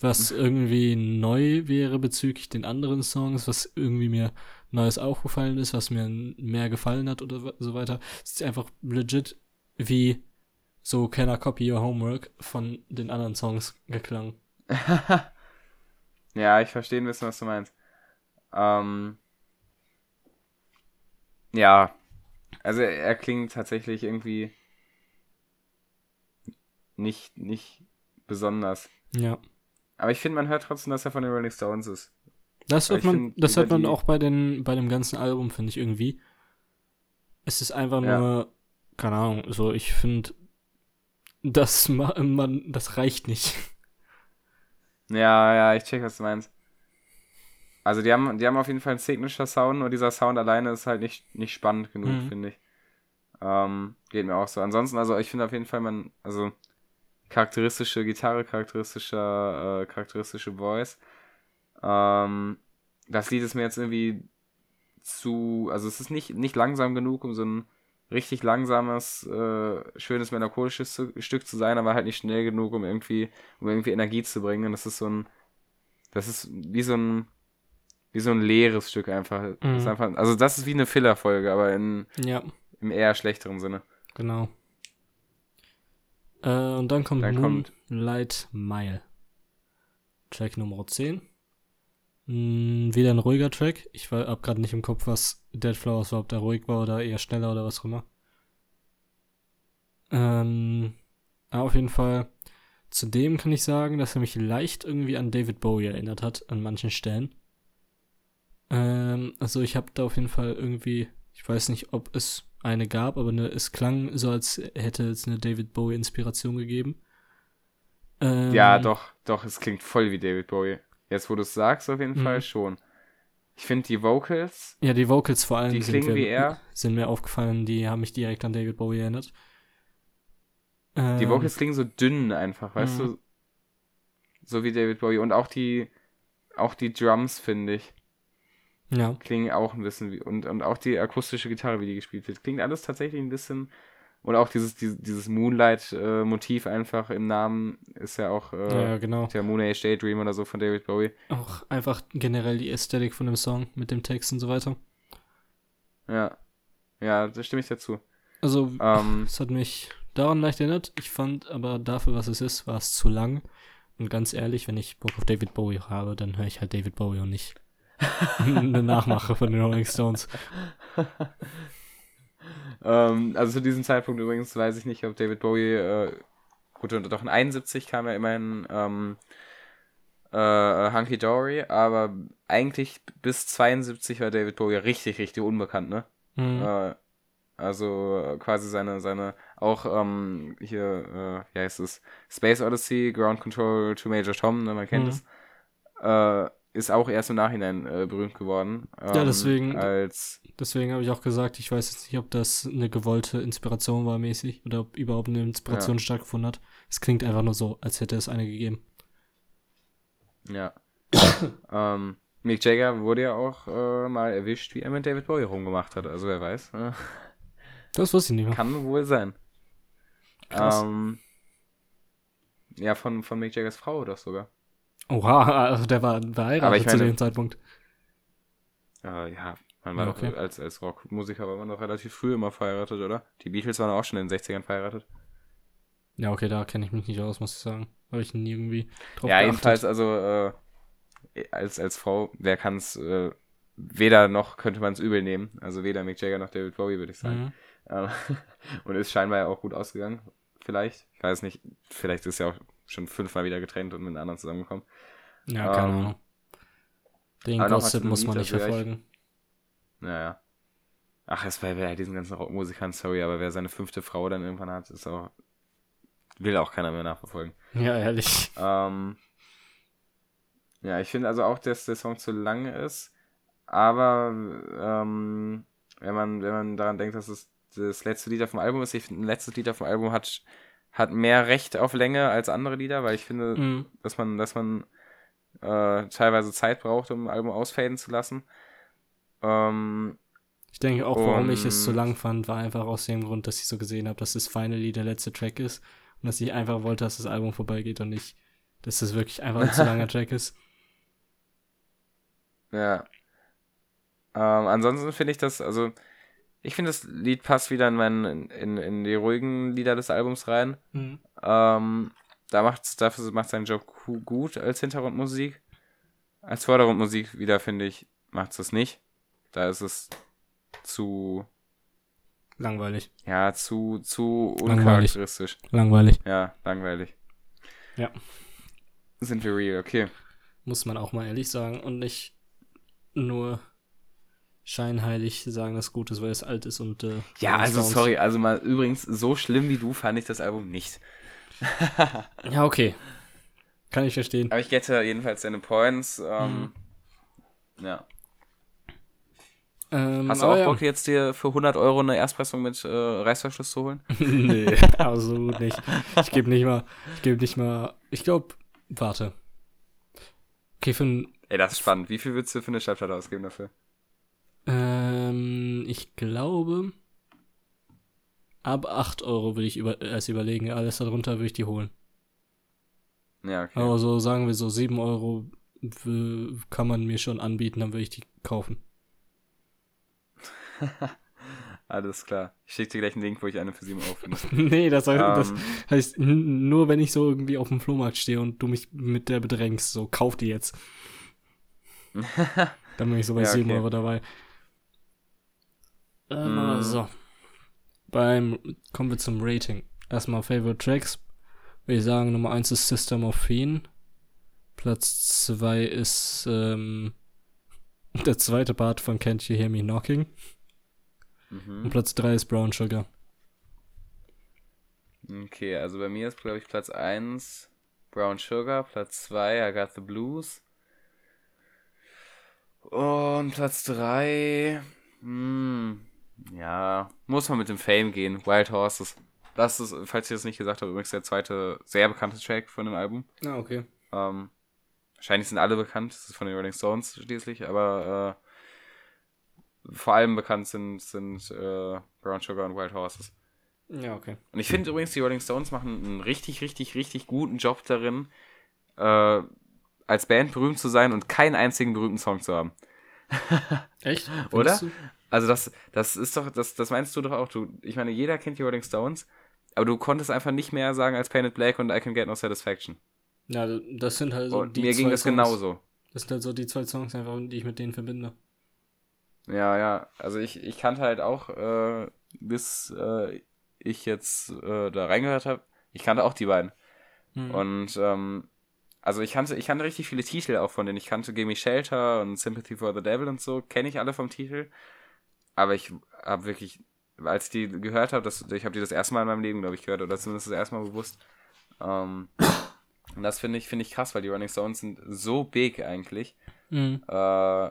was irgendwie neu wäre bezüglich den anderen Songs, was irgendwie mir Neues aufgefallen ist, was mir mehr gefallen hat oder so weiter. Es ist einfach legit wie so Can I Copy Your Homework von den anderen Songs geklang. ja, ich verstehe ein bisschen, was du meinst. Ähm, ja, also er klingt tatsächlich irgendwie nicht, nicht besonders. Ja. Aber ich finde, man hört trotzdem, dass er von den Rolling Stones ist. Das hört man, find, das hört man auch bei, den, bei dem ganzen Album, finde ich irgendwie. Es ist einfach nur, ja. keine Ahnung, so, ich finde, das, man, das reicht nicht. Ja, ja, ich check, was du meinst. Also die haben, die haben auf jeden Fall einen Signature Sound, nur dieser Sound alleine ist halt nicht, nicht spannend genug, mhm. finde ich. Ähm, geht mir auch so. Ansonsten, also ich finde auf jeden Fall, man, also charakteristische Gitarre, charakteristischer, äh, charakteristische Voice. Ähm, das Lied ist mir jetzt irgendwie zu, also es ist nicht, nicht langsam genug, um so ein richtig langsames, äh, schönes melancholisches zu, Stück zu sein, aber halt nicht schnell genug, um irgendwie, um irgendwie Energie zu bringen. Und das ist so ein, das ist wie so ein, wie so ein leeres Stück einfach. Mhm. Das einfach also das ist wie eine Filler-Folge, aber in, ja. im eher schlechteren Sinne. Genau. Äh, und dann kommt dann kommt Light Mile. Track Nummer 10. Hm, wieder ein ruhiger Track. Ich war, hab gerade nicht im Kopf, was Dead Flowers war, ob der ruhig war oder eher schneller oder was auch immer. Ähm, auf jeden Fall. Zudem kann ich sagen, dass er mich leicht irgendwie an David Bowie erinnert hat, an manchen Stellen. Ähm, also ich habe da auf jeden Fall irgendwie, ich weiß nicht, ob es eine gab, aber ne, es klang so, als hätte es eine David Bowie Inspiration gegeben. Ähm, ja, doch, doch, es klingt voll wie David Bowie. Jetzt, wo du es sagst, auf jeden mhm. Fall schon. Ich finde die Vocals. Ja, die Vocals vor allem die klingen sind, wie er. sind mir aufgefallen, die haben mich direkt an David Bowie erinnert. Die ähm, Vocals klingen so dünn einfach, weißt mhm. du? So wie David Bowie. Und auch die, auch die Drums, finde ich. Ja. Klingen auch ein bisschen wie. Und, und auch die akustische Gitarre, wie die gespielt wird. Klingt alles tatsächlich ein bisschen und auch dieses, dieses, dieses Moonlight-Motiv einfach im Namen ist ja auch äh, ja, genau. der Moon Age Daydream oder so von David Bowie. Auch einfach generell die Ästhetik von dem Song mit dem Text und so weiter. Ja. Ja, da stimme ich dazu. Also, ähm, es hat mich daran leicht erinnert. Ich fand aber dafür, was es ist, war es zu lang. Und ganz ehrlich, wenn ich Bock auf David Bowie habe, dann höre ich halt David Bowie und nicht eine Nachmache von den Rolling Stones. ähm, also zu diesem Zeitpunkt übrigens weiß ich nicht, ob David Bowie, äh, gut, doch in 71 kam er immerhin ähm, äh, Hunky Dory, aber eigentlich bis 72 war David Bowie richtig, richtig unbekannt, ne? Mhm. Äh, also quasi seine, seine, auch ähm, hier, äh, wie heißt es, Space Odyssey, Ground Control to Major Tom, ne, man kennt mhm. es, äh, ist auch erst im Nachhinein äh, berühmt geworden. Ähm, ja, deswegen, als deswegen habe ich auch gesagt, ich weiß jetzt nicht, ob das eine gewollte Inspiration war mäßig oder ob überhaupt eine Inspiration ja. stattgefunden hat. Es klingt einfach nur so, als hätte es eine gegeben. Ja. ähm, Mick Jagger wurde ja auch äh, mal erwischt, wie er mit David Bowie rumgemacht hat. Also wer weiß. Ne? Das wusste ich nicht mehr. Kann wohl sein. Krass. Ähm, ja, von, von Mick Jaggers Frau doch sogar. Oha, also der war verheiratet zu dem Zeitpunkt. Äh, ja, man war ja, okay. als, als Rockmusiker war man doch relativ früh immer verheiratet, oder? Die Beatles waren auch schon in den 60ern verheiratet. Ja, okay, da kenne ich mich nicht aus, muss ich sagen. Habe ich nie irgendwie drauf Ja, geachtet. jedenfalls, also äh, als, als Frau, wer kann es äh, weder noch könnte man es übel nehmen. Also weder Mick Jagger noch David Bowie, würde ich sagen. Mhm. Ähm, und ist scheinbar ja auch gut ausgegangen. Vielleicht. Ich weiß nicht. Vielleicht ist ja auch schon fünfmal wieder getrennt und mit anderen zusammengekommen. Ja, keine ähm, Ahnung. Den Gossip muss man nicht verfolgen. Naja. Ach, es war bei diesen ganzen Rockmusikern, sorry, aber wer seine fünfte Frau dann irgendwann hat, ist auch. Will auch keiner mehr nachverfolgen. Ja, ehrlich. Ähm, ja, ich finde also auch, dass der Song zu lang ist. Aber ähm, wenn man, wenn man daran denkt, dass es das letzte Lied auf dem Album ist, ich finde, ein letztes Lied auf dem Album hat, hat mehr Recht auf Länge als andere Lieder, weil ich finde, mhm. dass man, dass man äh, teilweise Zeit braucht, um ein Album ausfaden zu lassen. Ähm, ich denke auch, warum ich es so lang fand, war einfach aus dem Grund, dass ich so gesehen habe, dass das Finally der letzte Track ist und dass ich einfach wollte, dass das Album vorbeigeht und nicht, dass das wirklich einfach ein zu langer Track ist. Ja, ähm, ansonsten finde ich das, also ich finde das Lied passt wieder in, meinen, in, in die ruhigen Lieder des Albums rein. Mhm. Ähm, da macht's, dafür macht seinen Job gut als Hintergrundmusik. Als Vordergrundmusik wieder, finde ich, macht es nicht. Da ist es zu langweilig. Ja, zu, zu uncharakteristisch. Langweilig. Ja, langweilig. Ja. Sind wir real, okay. Muss man auch mal ehrlich sagen und nicht nur scheinheilig sagen, dass gut ist, weil es alt ist und. Äh, ja, also sorry, also mal übrigens, so schlimm wie du fand ich das Album nicht. ja, okay. Kann ich verstehen. Aber ich gette jedenfalls deine Points. Ähm, mhm. Ja. Ähm, Hast du auch Bock, ja. jetzt dir für 100 Euro eine Erstpressung mit äh, Reißverschluss zu holen? nee, absolut nicht. Ich gebe nicht mal, ich gebe nicht mal, ich glaube, warte. Okay, für ein. Ey, das ist spannend. Wie viel würdest du für eine Schallplatte ausgeben dafür? Ich glaube, ab 8 Euro würde ich über, erst überlegen. Alles darunter würde ich die holen. Ja, okay. Aber so sagen wir so 7 Euro kann man mir schon anbieten, dann würde ich die kaufen. Alles klar. Ich schicke dir gleich einen Link, wo ich eine für 7 Euro finde. nee, das, heißt, um, das ähm. heißt, nur wenn ich so irgendwie auf dem Flohmarkt stehe und du mich mit der bedrängst, so kauf die jetzt. dann bin ich so bei ja, 7 okay. Euro dabei. Äh, So. Beim, kommen wir zum Rating. Erstmal Favorite Tracks. Würde ich sagen, Nummer 1 ist System of Fiend. Platz 2 ist ähm, der zweite Part von Can't You Hear Me Knocking. Mhm. Und Platz 3 ist Brown Sugar. Okay, also bei mir ist, glaube ich, Platz 1 Brown Sugar, Platz 2 I Got the Blues. Und Platz 3, hm, ja, muss man mit dem Fame gehen. Wild Horses. Das ist, falls ich das nicht gesagt habe, übrigens der zweite sehr bekannte Track von dem Album. Ah, okay. Ähm, wahrscheinlich sind alle bekannt, das ist von den Rolling Stones schließlich, aber äh, vor allem bekannt sind, sind äh, Brown Sugar und Wild Horses. Ja, okay. Und ich finde übrigens, die Rolling Stones machen einen richtig, richtig, richtig guten Job darin, äh, als Band berühmt zu sein und keinen einzigen berühmten Song zu haben. Echt? Oder? Du? Also das, das ist doch, das, das meinst du doch auch. Du, ich meine, jeder kennt die Rolling Stones, aber du konntest einfach nicht mehr sagen als Painted Black und I Can Get No Satisfaction. Ja, das sind halt so und die mir ging das Songs. genauso. Das sind halt so die zwei Songs einfach, die ich mit denen verbinde. Ja, ja. Also ich, ich kannte halt auch, äh, bis äh, ich jetzt äh, da reingehört habe, ich kannte auch die beiden. Mhm. Und ähm, also ich kannte, ich kannte richtig viele Titel auch von denen. Ich kannte Gimme Shelter und Sympathy for the Devil und so, kenne ich alle vom Titel. Aber ich habe wirklich, als ich die gehört habe, ich habe die das erste Mal in meinem Leben, glaube ich, gehört, oder zumindest das erste Mal bewusst. Ähm, und das finde ich, finde ich krass, weil die Running Stones sind so big eigentlich. Mhm. Äh,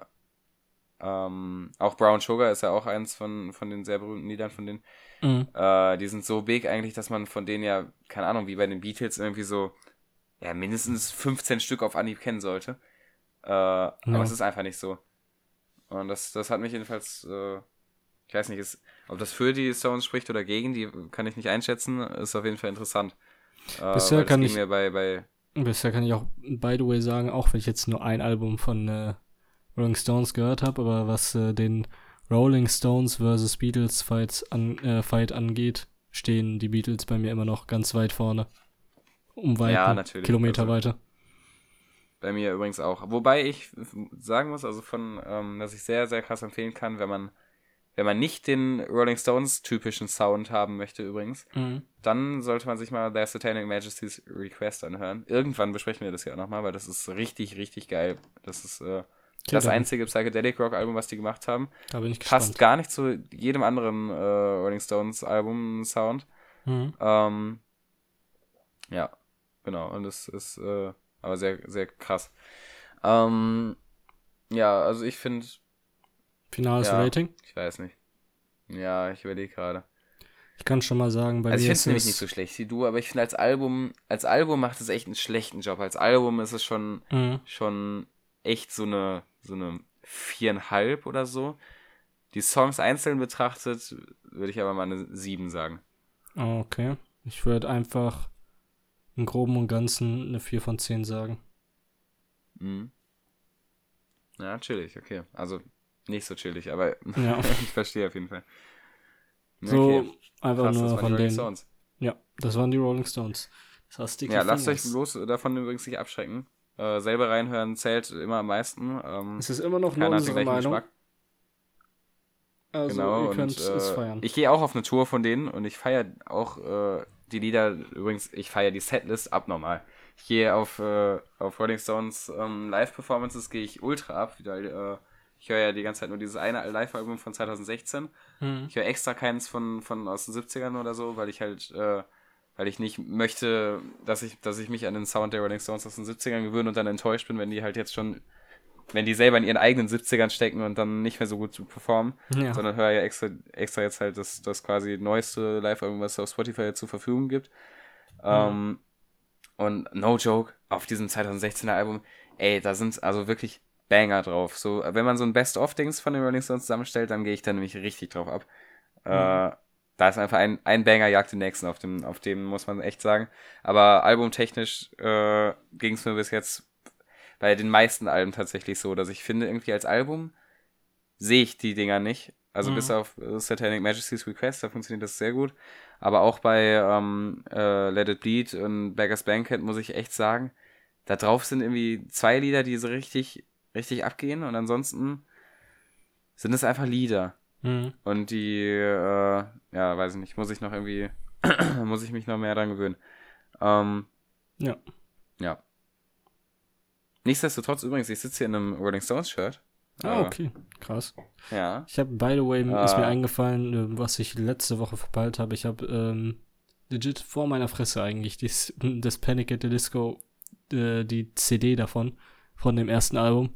ähm, auch Brown Sugar ist ja auch eins von, von den sehr berühmten Liedern von denen. Mhm. Äh, die sind so big eigentlich, dass man von denen ja, keine Ahnung, wie bei den Beatles irgendwie so, ja, mindestens 15 Stück auf Anhieb kennen sollte. Äh, ja. Aber es ist einfach nicht so. Und das, das hat mich jedenfalls, äh, ich weiß nicht, ist, ob das für die Stones spricht oder gegen, die kann ich nicht einschätzen, ist auf jeden Fall interessant. Äh, bisher kann ich, bei, bei bisher kann ich auch, by the way, sagen, auch wenn ich jetzt nur ein Album von äh, Rolling Stones gehört habe, aber was äh, den Rolling Stones vs. Beatles Fights an, äh, Fight angeht, stehen die Beatles bei mir immer noch ganz weit vorne. Um weit ja. Kilometer also, weiter. Bei mir übrigens auch. Wobei ich sagen muss, also von, ähm, dass ich sehr, sehr krass empfehlen kann, wenn man, wenn man nicht den Rolling Stones typischen Sound haben möchte übrigens, mhm. dann sollte man sich mal Their Satanic Majesty's Request anhören. Irgendwann besprechen wir das ja auch nochmal, weil das ist richtig, richtig geil. Das ist äh, das einzige Psychedelic Rock Album, was die gemacht haben. Da bin ich gespannt. Passt gar nicht zu jedem anderen äh, Rolling Stones Album Sound. Mhm. Ähm, ja, genau. Und es ist äh, aber sehr, sehr krass. Ähm, ja, also ich finde. Finales ja, Rating? Ich weiß nicht. Ja, ich überlege gerade. Ich kann schon mal sagen, bei also mir ich finde es nämlich nicht so schlecht wie du, aber ich finde als Album, als Album macht es echt einen schlechten Job. Als Album ist es schon, mhm. schon echt so eine so eine viereinhalb oder so. Die Songs einzeln betrachtet, würde ich aber mal eine sieben sagen. Okay. Ich würde einfach im Groben und Ganzen eine 4 von 10 sagen. Mhm. Ja, chillig, okay. Also nicht so chillig, aber ja. ich verstehe auf jeden Fall. Okay. So, einfach Krass, nur von den. Stones. Ja, das waren die Rolling Stones. Das heißt, ja, lasst euch bloß davon übrigens nicht abschrecken. Äh, selber reinhören zählt immer am meisten. Ähm, es ist immer noch nur unsere Meinung. Geschmack. Also genau, ihr könnt und, äh, es feiern. Ich gehe auch auf eine Tour von denen und ich feiere auch äh, die Lieder, übrigens, ich feiere die Setlist abnormal. Ich gehe auf, äh, auf Rolling Stones ähm, Live-Performances, gehe ich ultra ab, weil äh, ich höre ja die ganze Zeit nur dieses eine Live-Album von 2016. Mhm. Ich höre extra keins von, von aus den 70ern oder so, weil ich halt äh, weil ich nicht möchte, dass ich, dass ich mich an den Sound der Rolling Stones aus den 70ern gewöhne und dann enttäuscht bin, wenn die halt jetzt schon, wenn die selber in ihren eigenen 70ern stecken und dann nicht mehr so gut performen, ja. sondern höre ja extra, extra jetzt halt das, das quasi neueste Live-Album, was es auf Spotify zur Verfügung gibt. Mhm. Ähm, und no joke, auf diesem 2016er Album, ey, da sind also wirklich Banger drauf. So, wenn man so ein Best-of-Dings von den Rolling Stones zusammenstellt, dann gehe ich da nämlich richtig drauf ab. Mhm. Äh, da ist einfach ein, ein Banger jagt den nächsten auf dem, auf dem, muss man echt sagen. Aber albumtechnisch äh, ging es mir bis jetzt bei den meisten Alben tatsächlich so, dass ich finde, irgendwie als Album sehe ich die Dinger nicht. Also mhm. bis auf Satanic Majesty's Request, da funktioniert das sehr gut. Aber auch bei ähm, äh, Let It Bleed und Beggars Banquet muss ich echt sagen, da drauf sind irgendwie zwei Lieder, die so richtig, richtig abgehen und ansonsten sind es einfach Lieder. Mhm. Und die, äh, ja, weiß ich nicht, muss ich noch irgendwie, muss ich mich noch mehr dran gewöhnen. Ähm, ja. Ja. Nichtsdestotrotz übrigens, ich sitze hier in einem Rolling Stones Shirt. Ah, okay. Krass. Ja. Ich habe, by the way, äh, ist mir eingefallen, äh, was ich letzte Woche verpeilt habe. Ich habe ähm, legit vor meiner Fresse eigentlich dies, das Panic at the Disco, äh, die CD davon, von dem ersten Album.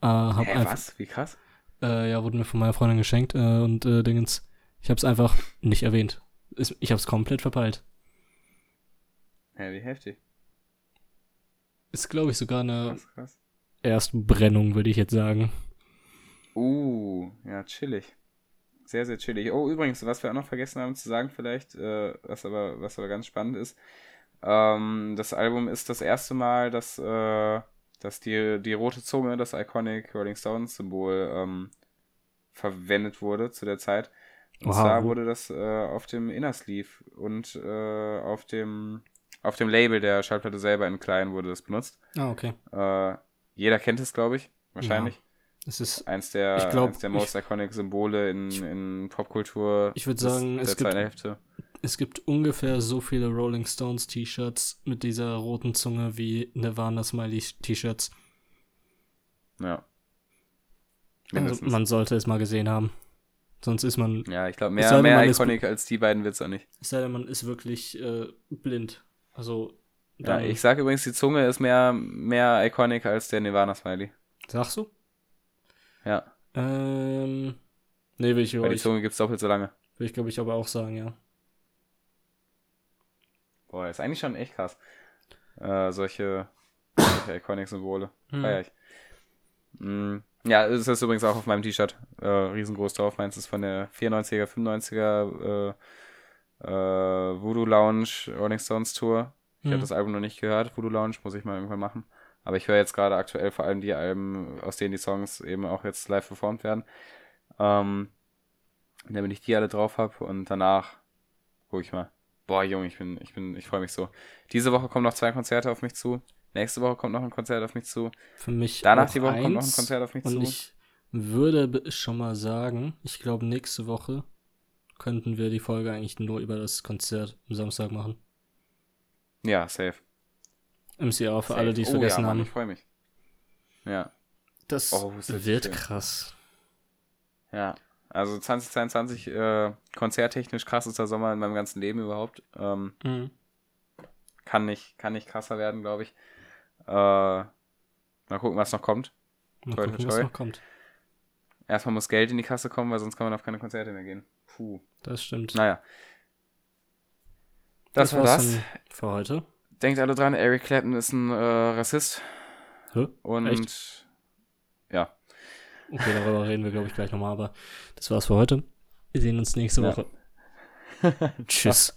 Äh, hab Hä, einfach, was? Wie krass? Äh, ja, wurde mir von meiner Freundin geschenkt äh, und äh, Dingens. Ich habe es einfach nicht erwähnt. Ich habe es komplett verpeilt. Ja, wie heftig. Ist, glaube ich, sogar eine krass, krass. Erstbrennung, würde ich jetzt sagen. Uh, ja, chillig. Sehr, sehr chillig. Oh, übrigens, was wir auch noch vergessen haben zu sagen, vielleicht, äh, was, aber, was aber ganz spannend ist, ähm, das Album ist das erste Mal, dass äh, dass die, die rote Zunge, das Iconic Rolling Stones Symbol, ähm, verwendet wurde zu der Zeit. Und Oha. zwar wurde das äh, auf dem Inner Sleeve und äh, auf dem auf dem Label der Schallplatte selber in klein wurde das benutzt. Ah, okay. Äh, jeder kennt es, glaube ich, wahrscheinlich. Ja. Es ist eins der, ich glaub, eins der most ich, iconic Symbole in, in Popkultur. Ich würde sagen, es gibt, Hälfte. Es gibt ungefähr so viele Rolling Stones T-Shirts mit dieser roten Zunge wie Nirvana Smiley T-Shirts. Ja. Also man sollte es mal gesehen haben. Sonst ist man. Ja, ich glaube, mehr, mehr iconic als die beiden wird es auch nicht. Es sei denn, man ist wirklich äh, blind. Also. Ja, ich sage übrigens, die Zunge ist mehr, mehr iconic als der Nirvana Smiley. Sagst du? Ja. Ähm. Nee, will ich Weil die Zunge gibt es doppelt so lange. Will ich, glaube ich, aber auch sagen, ja. Boah, ist eigentlich schon echt krass. Äh, solche, solche Iconic-Symbole. Hm. Feier ich. Mm, ja, es ist übrigens auch auf meinem T-Shirt äh, riesengroß drauf. Meins ist von der 94er, 95er äh, äh, Voodoo Lounge Rolling Stones Tour. Ich hm. habe das Album noch nicht gehört. Voodoo Lounge muss ich mal irgendwann machen. Aber ich höre jetzt gerade aktuell vor allem die Alben, aus denen die Songs eben auch jetzt live performt werden. Ähm, damit ich die alle drauf habe und danach gucke ich mal. Boah, Junge, ich bin, ich bin, ich freue mich so. Diese Woche kommen noch zwei Konzerte auf mich zu. Nächste Woche kommt noch ein Konzert auf mich zu. Für mich. Danach die Woche kommt noch ein Konzert auf mich und zu. Ich würde schon mal sagen, ich glaube, nächste Woche könnten wir die Folge eigentlich nur über das Konzert am Samstag machen. Ja, safe. MCA für safe. alle, die es oh, vergessen ja, Mann, haben. Ich freue mich. Ja. Das oh, wird krass. Ja. Also 2022 äh, konzerttechnisch krassester Sommer in meinem ganzen Leben überhaupt. Ähm, mhm. Kann nicht, kann nicht krasser werden, glaube ich. Äh, mal gucken, was noch kommt. Mal toi, gucken, toi, toi. was noch kommt. Erstmal muss Geld in die Kasse kommen, weil sonst kann man auf keine Konzerte mehr gehen. Puh. Das stimmt. Naja. Das, das war das. Für heute. Denkt alle dran, Eric Clapton ist ein äh, Rassist. Hä? Und Echt? Okay, darüber reden wir, glaube ich, gleich nochmal, aber das war's für heute. Wir sehen uns nächste Woche. Ja. Tschüss.